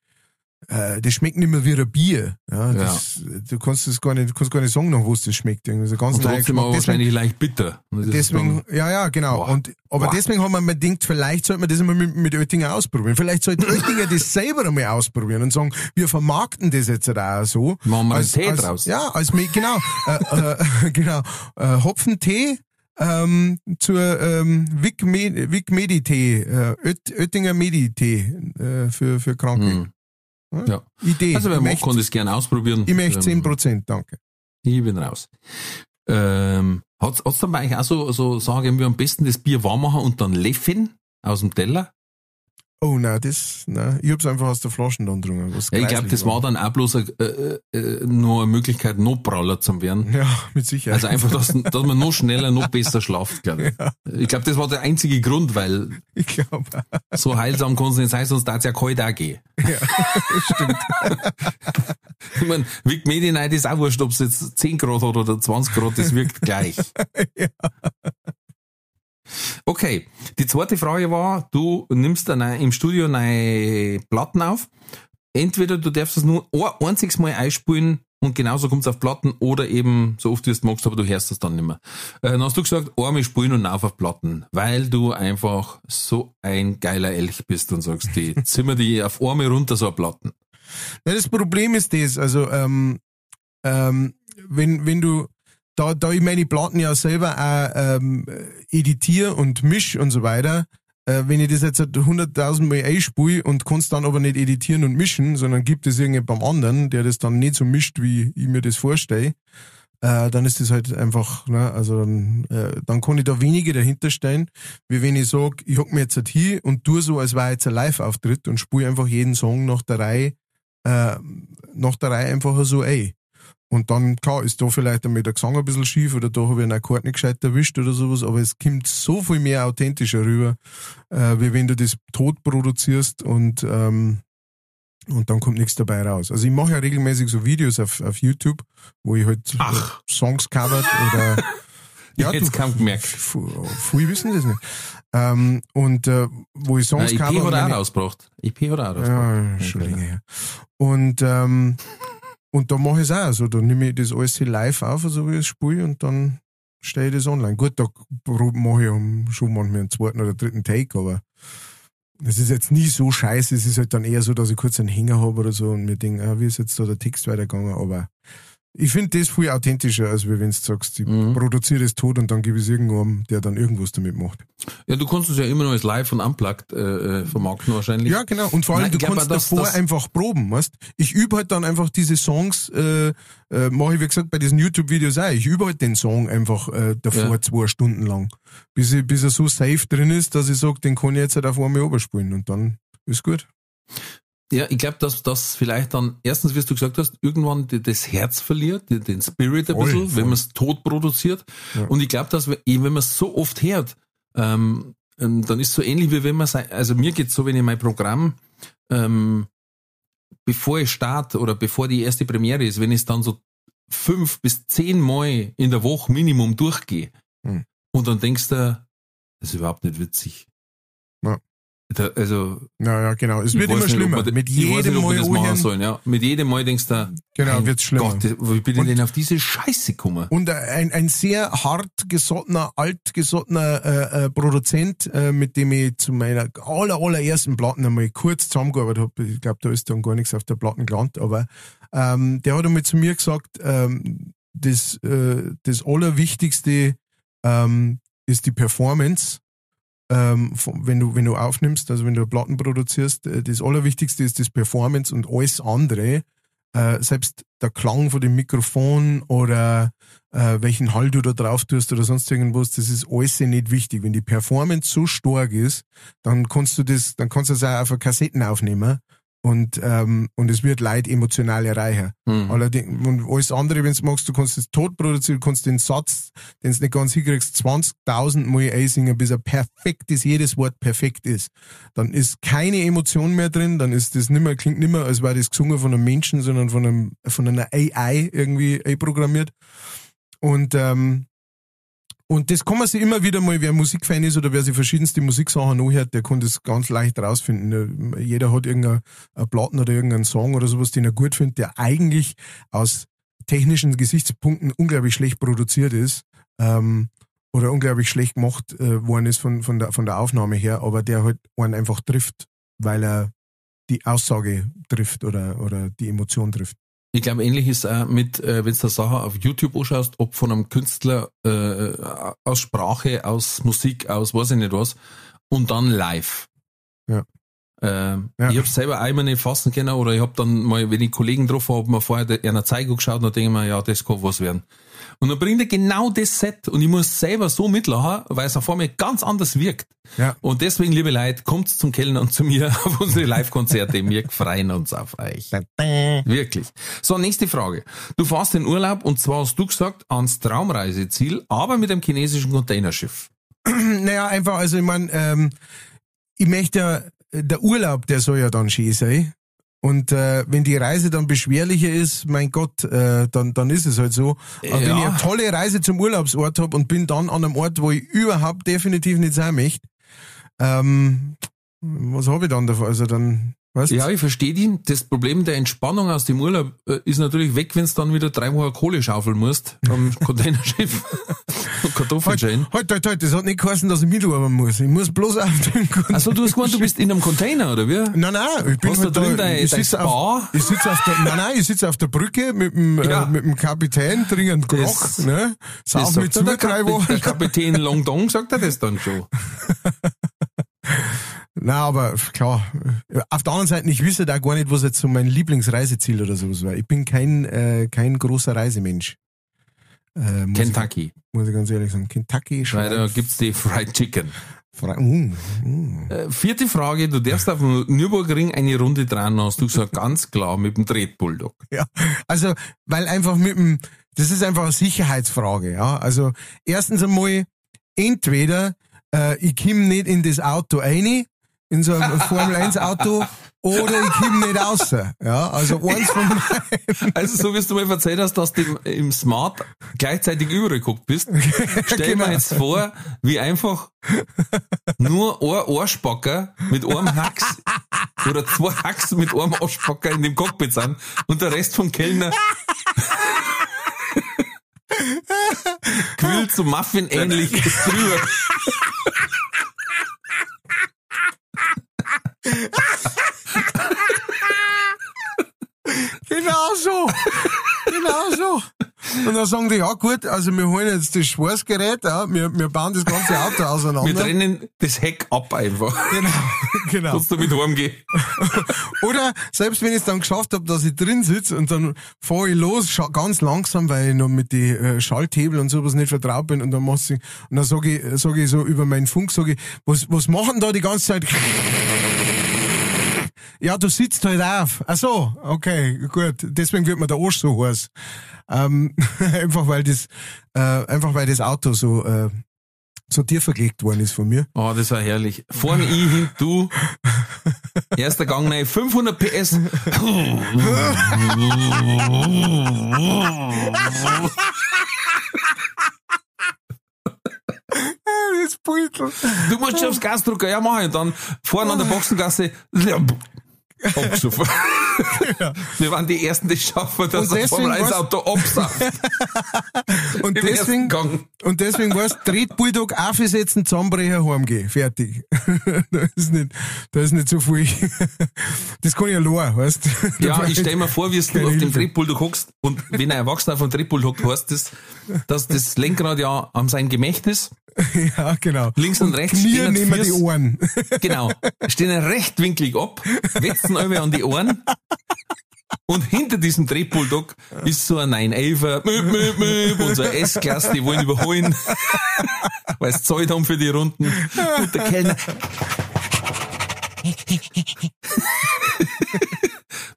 Speaker 2: äh, das schmeckt nicht mehr wie ein Bier. Ja, das, Du kannst das gar nicht, du kannst gar nicht sagen, nach was das schmeckt. Irgendwie so ganz
Speaker 1: Und trotzdem aber wahrscheinlich leicht bitter.
Speaker 2: Deswegen, ja, ja, genau.
Speaker 1: Boah.
Speaker 2: Und, aber
Speaker 1: Boah.
Speaker 2: deswegen haben wir mir gedacht, vielleicht sollte man das einmal mit, mit Oettinger ausprobieren. Vielleicht sollte Oettinger das selber einmal ausprobieren und sagen, wir vermarkten das jetzt auch so.
Speaker 1: Machen wir einen
Speaker 2: als,
Speaker 1: Tee
Speaker 2: als,
Speaker 1: draus.
Speaker 2: Ja, als, genau, äh, äh, genau, äh, Hopfentee, ähm, zur ähm, Vic, Me Vic Meditee, äh, Oet Oettinger Meditee äh, für, für Kranke.
Speaker 1: Hm. Ja.
Speaker 2: Idee.
Speaker 1: Also wer mag, kann das gerne ausprobieren.
Speaker 2: ich möchte
Speaker 1: Ähm,
Speaker 2: 10%, danke.
Speaker 1: Ich bin raus. Ähm, hat's, hat's dann bei euch auch so, so sagen wir am besten das Bier warm machen und dann Leffin aus dem Teller?
Speaker 2: Oh nein, das, nein, ich hab's einfach aus der Flasche dann drungen.
Speaker 1: Ja, ich glaube, das war dann auch bloß äh, äh, äh, nur eine Möglichkeit, noch praller zu werden.
Speaker 2: Ja, mit Sicherheit.
Speaker 1: Also einfach, dass, dass man noch schneller, noch besser schlaft, glaube ich. Ich glaube, das war der einzige Grund, weil
Speaker 2: ich glaube.
Speaker 1: so heilsam kann es nicht sein, sonst darf es ja kalt auch gehen.
Speaker 2: Ja, stimmt.
Speaker 1: Ich meine, Vic Medi Night ist auch wurscht, ob es jetzt 10 Grad hat oder 20 Grad, das wirkt gleich. Okay, die zweite Frage war, du nimmst dann im Studio neue Platten auf. Entweder du darfst es nur ein einziges Mal einspielen und genauso kommt es auf Platten oder eben so oft wie du es magst, aber du hörst es dann nicht mehr. Äh, Dann hast du gesagt, einmal spielen und auf auf Platten, weil du einfach so ein geiler Elch bist und sagst, die zimmer die auf einmal runter so eine Platten.
Speaker 2: Ja, das Problem ist das, also ähm, ähm, wenn, wenn du, da, da ich meine Platten ja selber auch ähm, editiere und misch und so weiter, äh, wenn ich das jetzt 100.000 Mal einspule und kann's dann aber nicht editieren und mischen, sondern gibt es irgendjemandem anderen, der das dann nicht so mischt, wie ich mir das vorstelle, äh, dann ist das halt einfach, ne, also dann, äh, dann kann ich da weniger dahinter stehen, wie wenn ich sag, ich hock mir jetzt halt hier und tu so, als wäre jetzt ein Live-Auftritt und spule einfach jeden Song nach der Reihe, äh, nach der Reihe einfach so ein. Und dann, klar, ist da vielleicht einmal der Gesang ein bisschen schief oder da habe ich einen Akkord nicht gescheit erwischt oder sowas, aber es kommt so viel mehr authentischer rüber, äh, wie wenn du das tot produzierst und, ähm, und dann kommt nichts dabei raus. Also ich mache ja regelmäßig so Videos auf, auf YouTube, wo ich halt
Speaker 1: Ach.
Speaker 2: Songs covert oder
Speaker 1: Ja, jetzt kaum gemerkt.
Speaker 2: Viele wissen das nicht. Ähm, und äh, wo ich
Speaker 1: Na,
Speaker 2: Songs
Speaker 1: IP
Speaker 2: cover.
Speaker 1: hat
Speaker 2: und
Speaker 1: er auch rausgebracht. IP hat er auch rausgebracht.
Speaker 2: ja, schon länger her. Und, ähm, und da mache ich es auch. Also, da nehme ich das alles live auf, also wie ich es spiele, und dann stelle ich das online. Gut, da mache ich schon manchmal einen zweiten oder dritten Take, aber es ist jetzt nie so scheiße. Es ist halt dann eher so, dass ich kurz einen Hänger habe oder so und mir denke, ah, wie ist jetzt da der Text weitergegangen, aber ich finde das viel authentischer, als wenn du sagst, ich
Speaker 1: Mhm.
Speaker 2: produziere das tot und dann gebe ich es irgendwann, der dann irgendwas damit macht.
Speaker 1: Ja, du kannst es ja immer noch als live und unplugged äh, äh, vermarkten wahrscheinlich.
Speaker 2: Ja, genau. Und vor allem,
Speaker 1: Nein,
Speaker 2: du kannst
Speaker 1: dass
Speaker 2: davor
Speaker 1: das-
Speaker 2: einfach proben, weißt? Ich übe halt dann einfach diese Songs, äh, äh, mache ich wie gesagt bei diesen YouTube-Videos auch. Ich übe halt den Song einfach äh, davor
Speaker 1: Ja.
Speaker 2: zwei Stunden lang. Bis, ich, bis er so safe drin ist, dass ich sage, den kann ich jetzt halt auf einmal überspielen und dann ist gut.
Speaker 1: Ja, ich glaube, dass das vielleicht dann, erstens, wie du gesagt hast, irgendwann das Herz verliert, den Spirit ein
Speaker 2: Voll,
Speaker 1: bisschen,
Speaker 2: voll.
Speaker 1: wenn man es tot produziert.
Speaker 2: Ja.
Speaker 1: Und ich glaube, dass wir, eh, wenn man es so oft hört, ähm, ähm, dann ist so ähnlich wie wenn man sein, also mir geht's so, wenn ich mein Programm, ähm, bevor ich starte oder bevor die erste Premiere ist, wenn ich es dann so fünf bis zehn Mal in der Woche Minimum durchgehe
Speaker 2: Hm.
Speaker 1: und dann denkst du, das ist überhaupt nicht witzig.
Speaker 2: Ja.
Speaker 1: Da, also
Speaker 2: Ja, ja, genau. Es wird immer
Speaker 1: nicht,
Speaker 2: schlimmer.
Speaker 1: man
Speaker 2: Mit jedem
Speaker 1: nicht,
Speaker 2: Mal
Speaker 1: das machen sollen, ja. Mit jedem Mal denkst du,
Speaker 2: Genau, wird's schlimmer.
Speaker 1: Gott, wie bin ich denn auf diese Scheiße gekommen?
Speaker 2: Und ein, ein sehr hart gesottener, alt gesottener äh, äh, Produzent, äh, mit dem ich zu meiner aller, allerersten Platten einmal kurz zusammengearbeitet habe. Ich glaube, da ist dann gar nichts auf der Platten gelandet, aber ähm, der hat einmal zu mir gesagt, ähm, das, äh, das Allerwichtigste ähm, ist die Performance. Ähm, wenn du wenn du aufnimmst, also wenn du Platten produzierst, äh, das Allerwichtigste ist das Performance und alles andere, äh, selbst der Klang von dem Mikrofon oder äh, welchen Hall du da drauf tust oder sonst irgendwas, das ist alles nicht wichtig. Wenn die Performance so stark ist, dann kannst du das, dann kannst du das auch auf Kassetten aufnehmen und ähm, und es wird Leid emotional erreichen.
Speaker 1: Hm.
Speaker 2: Allerdings, und alles andere, wenn du magst, du kannst es tot produzieren, du kannst den Satz, den du nicht ganz hinkriegst, 20.000 Mal einsingen, bis er perfekt ist, jedes Wort perfekt ist. Dann ist keine Emotion mehr drin, dann ist das nimmer, klingt nimmer, als wäre das gesungen von einem Menschen, sondern von einem, von einer AI irgendwie einprogrammiert. Und, ähm, und das kann man sich immer wieder mal, wer Musikfan ist oder wer sich verschiedenste Musiksachen anhört, der kann das ganz leicht rausfinden. Jeder hat irgendeinen Platten oder irgendeinen Song oder sowas, den er gut findet, der eigentlich aus technischen Gesichtspunkten unglaublich schlecht produziert ist. Ähm, oder unglaublich schlecht gemacht äh, worden ist von, von, der, von der Aufnahme her, aber der halt einen einfach trifft, weil er die Aussage trifft oder, oder die Emotion trifft.
Speaker 1: Ich glaube, ähnlich ist auch mit, äh, wenn du eine Sache auf YouTube anschaust, ob von einem Künstler äh, aus Sprache, aus Musik, aus weiß ich nicht was, und dann live.
Speaker 2: Ja.
Speaker 1: Ähm,
Speaker 2: Ja.
Speaker 1: Ich habe selber einmal nicht fassen können oder ich habe dann mal, wenn ich Kollegen getroffen habe, mir vorher einer Zeigung geschaut und dann denke ich mir, ja, das kann was werden. Und dann bringt er genau das Set und ich muss selber so mitlachen, weil es auf einmal ganz anders wirkt.
Speaker 2: Ja.
Speaker 1: Und deswegen, liebe Leute, kommt zum Kellner und zu mir auf unsere Live-Konzerte. Wir freuen uns auf euch. Wirklich. So, nächste Frage. Du fährst in Urlaub und zwar hast du gesagt, ans Traumreiseziel, aber mit einem chinesischen Containerschiff.
Speaker 2: Naja, einfach, also ich mein, ähm, ich möchte ja, der Urlaub, der soll ja dann schön sein. Und äh, wenn die Reise dann beschwerlicher ist, mein Gott, äh, dann, dann ist es halt so. Aber wenn
Speaker 1: Ja.
Speaker 2: ich eine tolle Reise zum Urlaubsort habe und bin dann an einem Ort, wo ich überhaupt definitiv nicht sein möchte, ähm, was habe ich dann davon? Also dann, weißt
Speaker 1: Ja, ich verstehe dich. Das Problem der Entspannung aus dem Urlaub äh, ist natürlich weg, wenn du dann wieder drei Wochen Kohle schaufeln musst am Containerschiff Kartoffeln
Speaker 2: Halt, halt, halt, halt, das hat nicht geheißen, dass ich mitarbeiten muss. Ich muss bloß auf dem
Speaker 1: Also du hast gemeint, du bist in einem Container, oder wie?
Speaker 2: Nein, nein, ich bin
Speaker 1: Hast
Speaker 2: halt
Speaker 1: drin
Speaker 2: da,
Speaker 1: dein-
Speaker 2: ich sitze auf, ich sitze auf der, nein, nein, ich sitze auf der Brücke mit dem,
Speaker 1: Ja.
Speaker 2: äh, mit dem Kapitän, trinke einen
Speaker 1: Das-
Speaker 2: ne, sauf mit zu
Speaker 1: der,
Speaker 2: drei
Speaker 1: Kapitän, der
Speaker 2: Wochen.
Speaker 1: Kapitän Long Dong sagt er das dann schon.
Speaker 2: Nein, aber klar, auf der anderen Seite, ich wüsste da gar nicht, was jetzt so mein Lieblingsreiseziel oder sowas war. Ich bin kein, äh, kein großer Reisemensch. Äh, muss,
Speaker 1: Kentucky.
Speaker 2: Ich, muss ich ganz ehrlich sagen. Kentucky,
Speaker 1: Weil da gibt's die Fried Chicken.
Speaker 2: Fre uh, uh.
Speaker 1: Äh, vierte Frage, du darfst auf dem Nürburgring eine Runde dran, hast du gesagt, ganz klar, mit dem Tretbulldog.
Speaker 2: Ja, also, weil einfach mit dem, das ist einfach eine Sicherheitsfrage, ja. Also, erstens einmal, entweder, äh, ich komm nicht in das Auto rein, in so ein Formel 1 Auto, oder ich komm nicht raus, ja. Also, eins von beiden.
Speaker 1: Also so wie du mir erzählt hast, dass du im, Smart gleichzeitig übergeguckt bist, stell
Speaker 2: Genau.
Speaker 1: mir jetzt vor, wie einfach nur ein Ohrspacker mit einem Hax oder zwei Hacks mit einem Ohrspacker in dem Cockpit sind und der Rest vom Kellner quillt so Muffin ähnlich drüber.
Speaker 2: Genau so. Genau so. Und dann sagen die, ja gut, also wir holen jetzt das Schwarzgerät, ja, wir, wir bauen das ganze Auto auseinander.
Speaker 1: Wir trennen das Heck ab einfach.
Speaker 2: Genau, genau.
Speaker 1: Kannst du mit heimgehen.
Speaker 2: Oder selbst wenn ich es dann geschafft habe, dass ich drin sitze und dann fahre ich los, ganz langsam, weil ich noch mit den äh, Schalthebel und sowas nicht vertraut bin und dann machst du, und dann sage ich, sag ich so über meinen Funk, sage ich, was, was machen da die ganze Zeit? Ja, du sitzt halt auf. Ach so, okay, gut. Deswegen wird mir der Arsch so heiß. Ähm, einfach weil das, äh, einfach weil das Auto so, äh, so tief verlegt worden ist von mir.
Speaker 1: Oh, das war herrlich. Vorne ich, hin du. Erster Gang rein, 500 PS.
Speaker 2: Das Beutel.
Speaker 1: Du musst schon aufs Gas drücken, ja mach ich. Und dann vorne an der Boxengasse. Abgesoffen. Wir waren die Ersten, die schaffen, dass ein Formel
Speaker 2: deswegen
Speaker 1: 1 Auto absaugt.
Speaker 2: Und deswegen, und deswegen weißt du, dreht Bulldog aufsetzen, Zahnbrecher, heimgehen. Fertig. da ist nicht, da ist nicht so viel. das kann ich allein, weißt du.
Speaker 1: Ja, ich stell mir vor, wie du auf dem. Drehpult hockst und wenn ein Erwachsener auf dem Drehpult hockt, heißt das, dass das Lenkrad ja an sein Gemächt ist.
Speaker 2: Ja, genau.
Speaker 1: Links und rechts
Speaker 2: Knie
Speaker 1: stehen
Speaker 2: nehmen die Ohren.
Speaker 1: Genau. Stehen rechtwinklig ab, wetzen alle an die Ohren. Und hinter diesem Drehpultdock ist so ein 911er, möp, möp, möp, und so ein S-Klasse, die wollen überholen, weil sie Zeit haben für die Runden. Und der Kellner.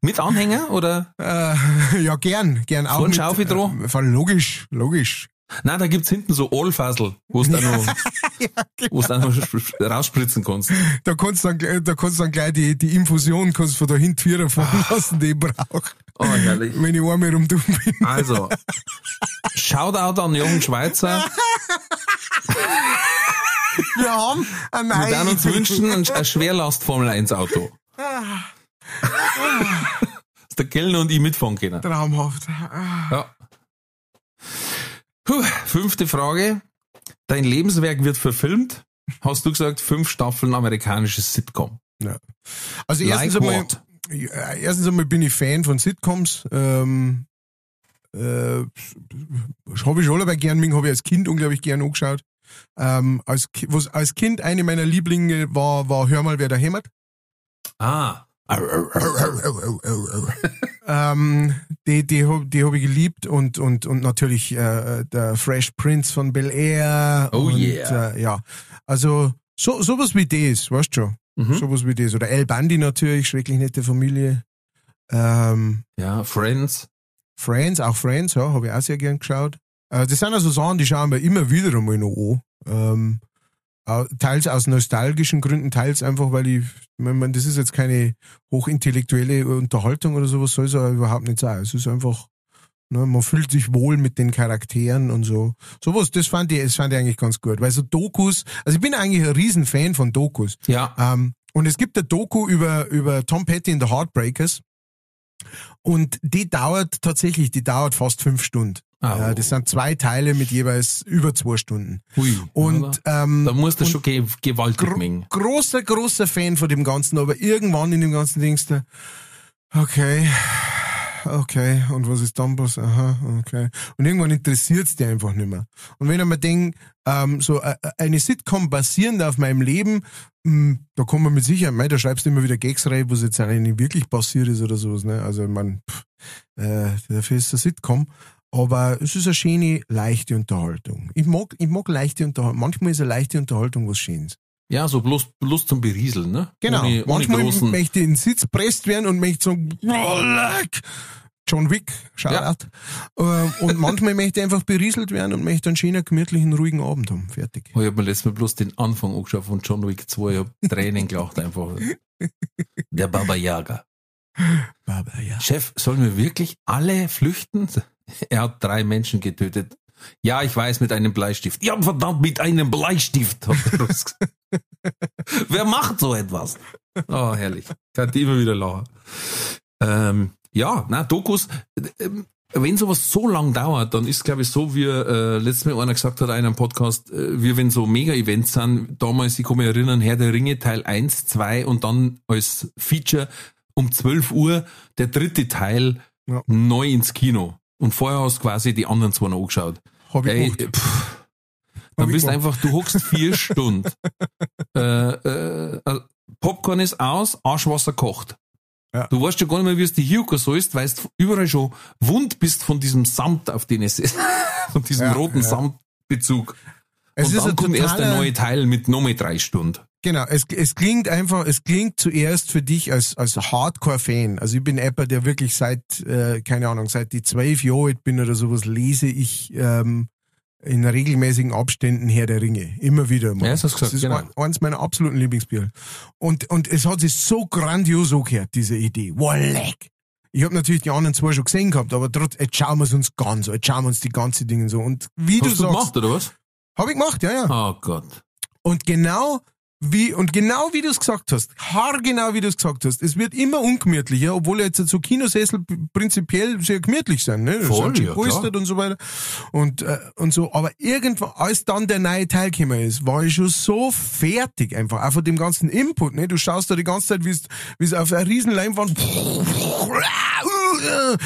Speaker 1: Mit Anhänger oder?
Speaker 2: Äh, ja, gern, gern auch.
Speaker 1: Von Schaufi?
Speaker 2: Äh, logisch, logisch.
Speaker 1: Nein, da gibt's hinten so Ohrfasel, wo du dann noch, du dann noch sp- rausspritzen kannst.
Speaker 2: Da kannst du dann, gleich- da kannst dann gleich die, die Infusion kannst von da hinten fahren lassen, die ich brauche.
Speaker 1: Oh, herrlich.
Speaker 2: Wenn ich einmal rumdumm bin.
Speaker 1: Also, Shoutout an Jochen Schweizer.
Speaker 2: Wir haben ein
Speaker 1: Wir werden uns wünschen, ein, ein Schwerlast Formel 1 Auto. Dass der Kellner und ich mitfahren können.
Speaker 2: Traumhaft. Ah.
Speaker 1: Ja. Puh, fünfte Frage. Dein Lebenswerk wird verfilmt. Hast du gesagt, fünf Staffeln amerikanisches Sitcom.
Speaker 2: Ja. Also
Speaker 1: Like
Speaker 2: erstens einmal, ja, erstens einmal bin ich Fan von Sitcoms. Ähm, äh, habe ich schon aber gern, habe ich als Kind unglaublich gern angeschaut. Ähm, als, was, als Kind eine meiner Lieblinge war, war Hör mal, wer da hämmert.
Speaker 1: Ah.
Speaker 2: ähm, die die, die habe ich geliebt und, und, und natürlich äh, der Fresh Prince von Bel Air.
Speaker 1: Oh
Speaker 2: und,
Speaker 1: yeah.
Speaker 2: Äh, ja, also so, sowas wie das, weißt du schon.
Speaker 1: Mhm.
Speaker 2: Sowas wie das. Oder El Bandi natürlich, schrecklich nette Familie. Ähm,
Speaker 1: Ja, Friends.
Speaker 2: Friends, auch Friends, ja, habe ich auch sehr gern geschaut. Äh, das sind also Sachen, die schauen wir immer wieder einmal noch an. Ähm, äh, teils aus nostalgischen Gründen, teils einfach, weil ich, meine, das ist jetzt keine hochintellektuelle Unterhaltung oder sowas, soll es aber überhaupt nicht sein. Es ist einfach, ne, man fühlt sich wohl mit den Charakteren und so. Sowas, das fand ich, das fand ich eigentlich ganz gut. Weil so Dokus, also ich bin eigentlich ein Riesenfan von Dokus.
Speaker 1: Ja.
Speaker 2: Ähm, und es gibt eine Doku über, über Tom Petty and the Heartbreakers. Und die dauert tatsächlich, die dauert fast fünf Stunden.
Speaker 1: Ah,
Speaker 2: Ja,
Speaker 1: oh.
Speaker 2: das sind zwei Teile mit jeweils über zwei Stunden.
Speaker 1: Hui.
Speaker 2: Und ähm,
Speaker 1: da musst du schon ge gewaltig
Speaker 2: gro
Speaker 1: mengen.
Speaker 2: großer, großer Fan von dem Ganzen, aber irgendwann in dem ganzen Dings da, okay, okay, und was ist dann was? Aha, okay. Und irgendwann interessiert's dir einfach nicht mehr. Und wenn ich mir denke, ähm, so äh, eine Sitcom basierend auf meinem Leben, mh, da kommt man mit Sicherheit, mei, da schreibst du immer wieder Gags rein, was jetzt eigentlich nicht wirklich passiert ist oder sowas, ne? Also man, pff, äh, dafür ist eine Sitcom. Aber es ist eine schöne, leichte Unterhaltung. Ich mag, ich mag leichte Unterhaltung. Manchmal ist eine leichte Unterhaltung was Schönes.
Speaker 1: Ja, so bloß, bloß zum Berieseln, ne?
Speaker 2: Genau.
Speaker 1: Ohne, ohne
Speaker 2: Manchmal
Speaker 1: großen.
Speaker 2: möchte ich in den Sitz presst werden und möchte sagen, oh. John Wick, Shoutout. Ja. Und manchmal möchte ich einfach berieselt werden und möchte einen schönen, gemütlichen, ruhigen Abend haben. Fertig.
Speaker 1: Oh, ich hab mir letztes Mal bloß den Anfang angeschaut von John Wick 2. Ich hab Tränen gelacht einfach. Der Baba Yaga.
Speaker 2: Baba, ja.
Speaker 1: Chef, sollen wir wirklich alle flüchten? Er hat drei Menschen getötet. Ja, ich weiß, mit einem Bleistift. Ja, verdammt, mit einem Bleistift. Wer macht so etwas? Oh, herrlich. Kann die immer wieder lachen. Ähm, ja, na, Dokus, ähm, wenn sowas so lang dauert, dann ist glaube ich so, wie äh, letztes Mal einer gesagt hat in einem Podcast, äh, wie wenn so Mega-Events sind, damals, ich kann mich erinnern, Herr der Ringe Teil 1, 2 und dann als Feature um 12 Uhr der dritte Teil
Speaker 2: Ja.
Speaker 1: neu ins Kino. Und vorher hast du quasi die anderen zwei noch angeschaut.
Speaker 2: Hab ich
Speaker 1: Ey, pff, dann
Speaker 2: ich
Speaker 1: bist einfach, du hockst vier Stunden. Äh, äh, äh, Popcorn ist aus, Arschwasser kocht.
Speaker 2: Ja.
Speaker 1: Du weißt ja gar nicht mehr, wie es die Hilke sollst, weil du überall schon wund bist von diesem Samt, auf den es ist. von diesem
Speaker 2: Ja,
Speaker 1: roten
Speaker 2: ja.
Speaker 1: Samtbezug.
Speaker 2: Es
Speaker 1: und
Speaker 2: ist
Speaker 1: dann kommt erst der
Speaker 2: totaler-
Speaker 1: neue Teil mit nochmal drei Stunden.
Speaker 2: Genau, es, es klingt einfach, es klingt zuerst für dich als, als Hardcore-Fan. Also ich bin Apper, der wirklich seit, äh, keine Ahnung, seit ich zwölf Jahre alt bin oder sowas, lese ich ähm, in regelmäßigen Abständen Herr der Ringe. Immer wieder mal.
Speaker 1: Ja, das hast du gesagt,
Speaker 2: das ist
Speaker 1: genau.
Speaker 2: ein- eins meiner absoluten Lieblingsbücher. Und, und es hat sich so grandios angehört, diese Idee. Wow, leck! Ich habe natürlich die anderen zwei schon gesehen gehabt, aber trotzdem, jetzt schauen wir es uns ganz an, jetzt schauen wir uns die ganze Dinge so. Und wie
Speaker 1: Hast
Speaker 2: du
Speaker 1: du
Speaker 2: sagst,
Speaker 1: gemacht, oder was?
Speaker 2: habe ich gemacht, ja, ja.
Speaker 1: Oh Gott.
Speaker 2: Und genau wie, und genau wie du es gesagt hast, haargenau wie du es gesagt hast, es wird immer ungemütlicher, obwohl jetzt so Kinosessel prinzipiell sehr gemütlich sind, ne?
Speaker 1: Voll, ja,
Speaker 2: gepolstert und so weiter. Und, äh, und so, aber irgendwann, als dann der neue Teil gekommen ist, war ich schon so fertig einfach, auch von dem ganzen Input, ne? Du schaust da die ganze Zeit, wie es, wie es auf einer riesen Leinwand,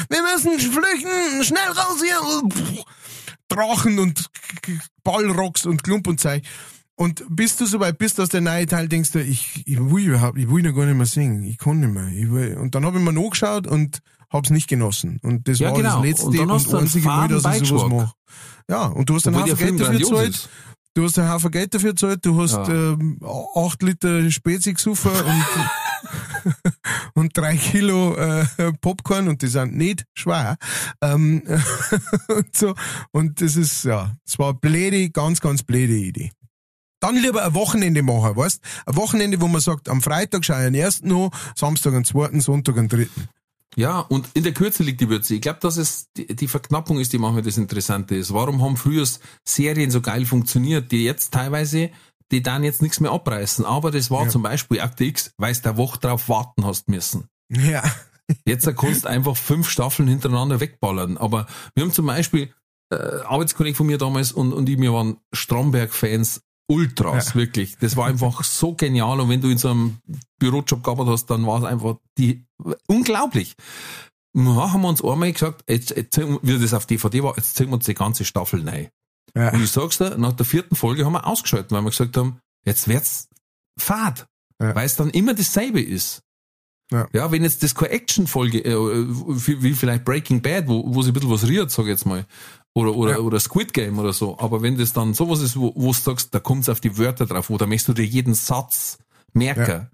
Speaker 2: wir müssen flüchten, schnell raus hier, Drachen und Ballrocks und Klump und Zeug. Und bis du soweit bist, dass der neue Teil denkst du, ich, ich will überhaupt, ich will noch gar nicht mehr singen, ich kann nicht mehr. Ich will. Und dann habe ich mir nachgeschaut und hab's nicht genossen. Und das
Speaker 1: Ja,
Speaker 2: war
Speaker 1: genau.
Speaker 2: das letzte
Speaker 1: Und dann hast du einen
Speaker 2: einzige Mal, dass ich sowas mache. Ja, und du hast einen Haufen Geld dafür gezahlt. Du hast einen Haufen Geld dafür gezahlt, du hast
Speaker 1: Ja.
Speaker 2: ähm, acht Liter Spezi gesoffen und, und drei Kilo äh, Popcorn und die sind nicht schwer. Ähm, und so. Und das ist, ja, es war eine blöde, ganz, ganz blöde Idee. Dann lieber ein Wochenende machen, weißt? Ein Wochenende, wo man sagt, am Freitag schaue ich den ersten noch, Samstag einen zweiten, Sonntag einen dritten.
Speaker 1: Ja, und in der Kürze liegt die Würze. Ich glaube, dass es die, Verknappung ist, die manchmal das Interessante ist. Warum haben früher Serien so geil funktioniert, die jetzt teilweise, die dann jetzt nichts mehr abreißen. Aber das war
Speaker 2: Ja.
Speaker 1: zum Beispiel Akte X, weil du eine Woche drauf warten hast müssen.
Speaker 2: Ja.
Speaker 1: Jetzt kannst du einfach fünf Staffeln hintereinander wegballern. Aber wir haben zum Beispiel, äh, Arbeitskollege von mir damals und, und ich, wir waren Stromberg-Fans Ultras,
Speaker 2: Ja.
Speaker 1: wirklich. Das war einfach so genial. Und wenn du in so einem Bürojob gearbeitet hast, dann war es einfach die, unglaublich. Ja, haben wir uns einmal gesagt, jetzt, jetzt, wie das auf DVD war, jetzt zeigen wir uns die ganze Staffel rein.
Speaker 2: Ja.
Speaker 1: Und ich sag's dir, nach der vierten Folge haben wir ausgeschaltet, weil wir gesagt haben, jetzt wird's fad.
Speaker 2: Ja.
Speaker 1: Weil es dann immer dasselbe ist.
Speaker 2: Ja.
Speaker 1: Ja, wenn jetzt das keine Action-Folge, äh, wie, wie vielleicht Breaking Bad, wo, wo sie ein bisschen was riert, sag ich jetzt mal. Oder, oder,
Speaker 2: Ja.
Speaker 1: oder Squid Game oder so. Aber wenn das dann sowas ist, wo, wo du sagst, da kommt's auf die Wörter drauf, oder möchtest du dir jeden Satz merken.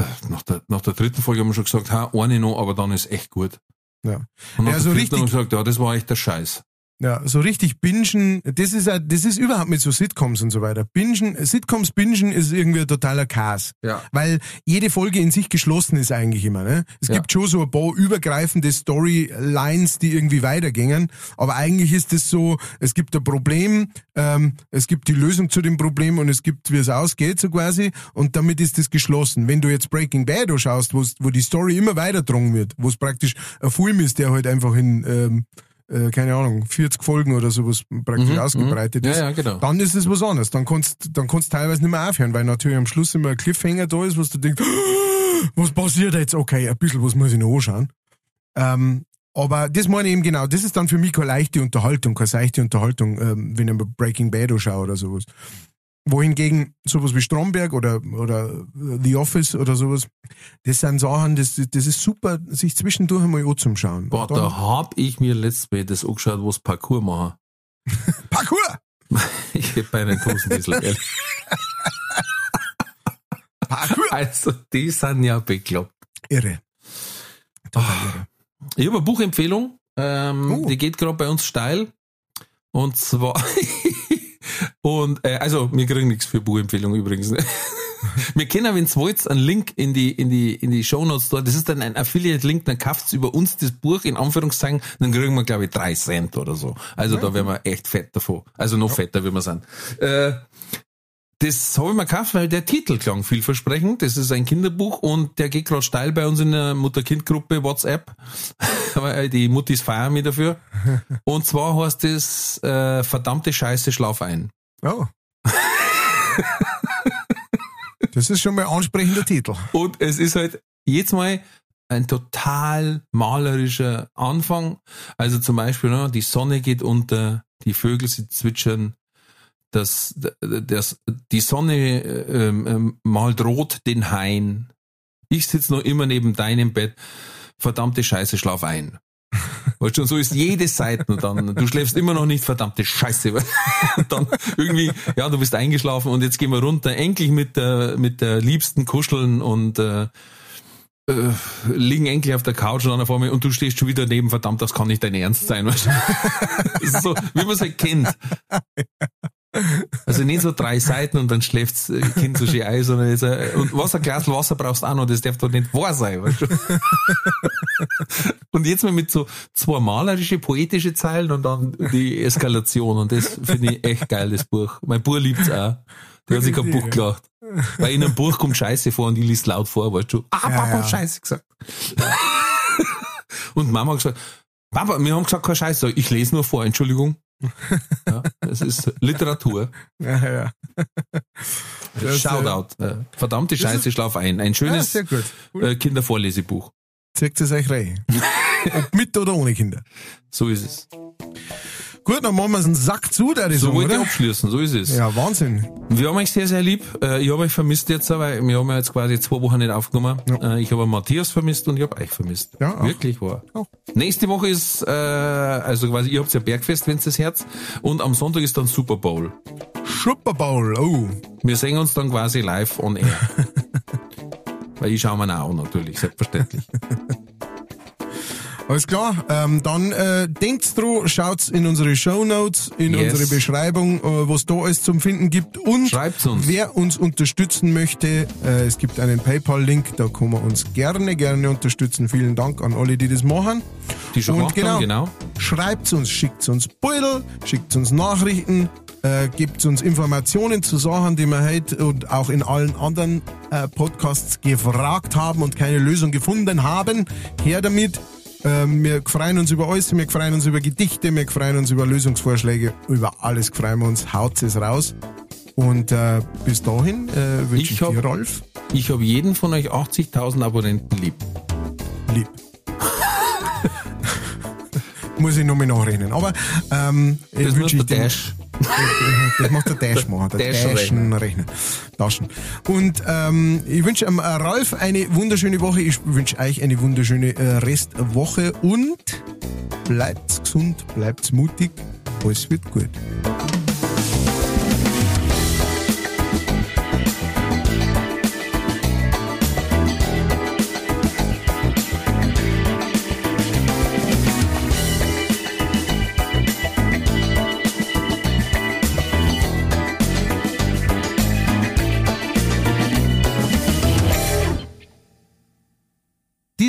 Speaker 1: Äh, Nach der, nach der dritten Folge haben wir schon gesagt, ha, eine noch, aber dann ist echt gut.
Speaker 2: Ja.
Speaker 1: Und nach
Speaker 2: Ja,
Speaker 1: der
Speaker 2: so
Speaker 1: vierten haben wir
Speaker 2: richtig-
Speaker 1: gesagt, ja, das war echt der Scheiß.
Speaker 2: Ja, so richtig bingen, das ist das ist überhaupt mit so Sitcoms und so weiter. Bingen, Sitcoms bingen ist irgendwie ein totaler Chaos.
Speaker 1: Ja.
Speaker 2: Weil jede Folge in sich geschlossen ist eigentlich immer, ne? Es
Speaker 1: Ja.
Speaker 2: gibt schon so ein paar übergreifende Storylines, die irgendwie weitergingen. Aber eigentlich ist es so, es gibt ein Problem, ähm, es gibt die Lösung zu dem Problem und es gibt, wie es ausgeht, so quasi. Und damit ist es geschlossen. Wenn du jetzt Breaking Bad schaust, wo die Story immer weitergetragen wird, wo es praktisch ein Film ist, der halt einfach in, ähm, äh, keine Ahnung, 40 Folgen oder sowas praktisch
Speaker 1: Mhm,
Speaker 2: ausgebreitet
Speaker 1: mhm.
Speaker 2: ist,
Speaker 1: Ja, ja, genau.
Speaker 2: dann ist es was anderes. Dann kannst dann kannst teilweise nicht mehr aufhören, weil natürlich am Schluss immer ein Cliffhanger da ist, was du denkst, was passiert jetzt? Okay, ein bisschen was muss ich noch anschauen. Ähm, aber das meine ich eben genau, das ist dann für mich keine leichte Unterhaltung, keine seichte Unterhaltung, ähm, wenn ich mir Breaking Bad anschaue oder sowas. Wohingegen sowas wie Stromberg oder, oder äh, The Office oder sowas, das sind Sachen, das, das ist super, sich zwischendurch einmal anzuschauen.
Speaker 1: Boah, da hab ich mir letztes Mal das angeschaut, wo Parcours machen.
Speaker 2: Parkour!
Speaker 1: Ich hätte bei einen Tosen ein bisschen, gell?
Speaker 2: Parkour!
Speaker 1: Also, die sind ja bekloppt.
Speaker 2: Irre. Total irre.
Speaker 1: Ich habe eine Buchempfehlung, ähm,
Speaker 2: Oh.
Speaker 1: die geht gerade bei uns steil. Und zwar, und äh, also wir kriegen nichts für Buchempfehlung übrigens. wir können, wenn wollt, einen Link in die, in die, in die Shownotes da. Das ist dann ein Affiliate-Link, dann kauft's über uns das Buch, in Anführungszeichen, dann kriegen wir, glaube ich, drei Cent oder so. Also da wären wir echt fett davon. Also noch fetter, wie wir sind. Äh, das habe ich mir gekauft, weil der Titel klang vielversprechend. Das ist ein Kinderbuch und der geht gerade steil bei uns in der Mutter-Kind-Gruppe WhatsApp. Aber die Muttis feiern mich dafür. Und zwar heißt es äh, verdammte Scheiße, schlaf ein.
Speaker 2: Oh. das ist schon mal ein ansprechender Titel.
Speaker 1: Und es ist halt jetzt mal ein total malerischer Anfang. Also zum Beispiel, ne, die Sonne geht unter, die Vögel sie zwitschern, das, das, die Sonne ähm, ähm, malt rot den Hain. Ich sitze noch immer neben deinem Bett. Verdammte Scheiße, schlaf ein. Weißt du, und so ist jede Seite und dann, du schläfst immer noch nicht, verdammte Scheiße. Und dann irgendwie, ja, du bist eingeschlafen und jetzt gehen wir runter, endlich mit der, mit der Liebsten kuscheln und äh, äh, liegen endlich auf der Couch und einer vor mir und du stehst schon wieder neben, verdammt, das kann nicht dein Ernst sein. Weißt du? So, wie man es halt kennt. Also nicht so drei Seiten und dann schläft's äh, Kind so schön ein, sondern jetzt, äh, und was ein Glas Wasser brauchst du auch noch, das darf doch nicht wahr sein, weißt du? Und jetzt mal mit so zwei malerische, poetische Zeilen und dann die Eskalation und das finde ich echt geil, das Buch. Mein Buch liebt's auch. Der hat sich kein Buch gelacht. Weil in einem Buch kommt Scheiße vor und ich liest laut vor, weißt du? Ah,
Speaker 2: Ja,
Speaker 1: Papa
Speaker 2: ja.
Speaker 1: hat Scheiße gesagt. und Mama hat gesagt, Papa, wir haben gesagt kein Scheiße. Ich lese nur vor, Entschuldigung. Ja, das ist Literatur.
Speaker 2: Ja, ja. Das, äh,
Speaker 1: Shoutout. Äh, Verdammte Scheiße, schlaf ein. Ein
Speaker 2: Ja,
Speaker 1: schönes
Speaker 2: sehr gut.
Speaker 1: äh, Kindervorlesebuch.
Speaker 2: Zeigt es euch rein. Ob mit oder ohne Kinder.
Speaker 1: So ist es.
Speaker 2: Gut, dann machen wir einen Sack zu, der ist
Speaker 1: So
Speaker 2: so,
Speaker 1: wollte ich abschließen, so ist es.
Speaker 2: Ja, Wahnsinn.
Speaker 1: Wir haben euch sehr, sehr lieb. Äh, Ich habe euch vermisst jetzt, weil wir haben ja jetzt quasi zwei Wochen nicht aufgenommen.
Speaker 2: Ja.
Speaker 1: Äh, Ich habe Matthias vermisst und ich habe euch vermisst.
Speaker 2: Ja, auch.
Speaker 1: Wirklich wahr.
Speaker 2: Auch.
Speaker 1: Nächste Woche ist, äh, also quasi, ihr habt ja Bergfest, wenn's das Herz. Und am Sonntag ist dann Super Bowl.
Speaker 2: Super Bowl, oh.
Speaker 1: Wir sehen uns dann quasi live on air. Weil ich schaue mir auch an, natürlich, selbstverständlich.
Speaker 2: Alles klar, ähm, dann äh, denkt dran, schaut in unsere Shownotes, in
Speaker 1: Yes.
Speaker 2: unsere Beschreibung, äh, was da alles zum Finden gibt. Und
Speaker 1: Schreibt's uns.
Speaker 2: wer uns unterstützen möchte, äh, es gibt einen PayPal-Link, da kann man uns gerne, gerne unterstützen. Vielen Dank an alle, die das machen.
Speaker 1: Die schon
Speaker 2: Und
Speaker 1: gemacht haben, genau.
Speaker 2: Schreibt uns, schickt uns Beutel, schickt uns Nachrichten, äh, gebt uns Informationen zu Sachen, die wir heute und auch in allen anderen äh, Podcasts gefragt haben und keine Lösung gefunden haben. Her damit. Ähm, wir freuen uns über alles, wir freuen uns über Gedichte, wir freuen uns über Lösungsvorschläge, über alles freuen wir uns. Haut es raus. Und äh, bis dahin äh, wünsche
Speaker 1: Ich
Speaker 2: ich,
Speaker 1: hab-
Speaker 2: dir, Rolf,
Speaker 1: Ich habe jeden von euch 80.000 Abonnenten lieb.
Speaker 2: lieb. Muss ich nochmal nachrechnen. Aber ähm,
Speaker 1: Das
Speaker 2: wünsche ich dir-. Das macht der Dash machen, der
Speaker 1: Dash
Speaker 2: Dashen-Rechner. Taschen. Und ähm, ich wünsche ähm, Ralf eine wunderschöne Woche. Ich wünsche euch eine wunderschöne äh, Restwoche und bleibt gesund, bleibt mutig. Alles wird gut.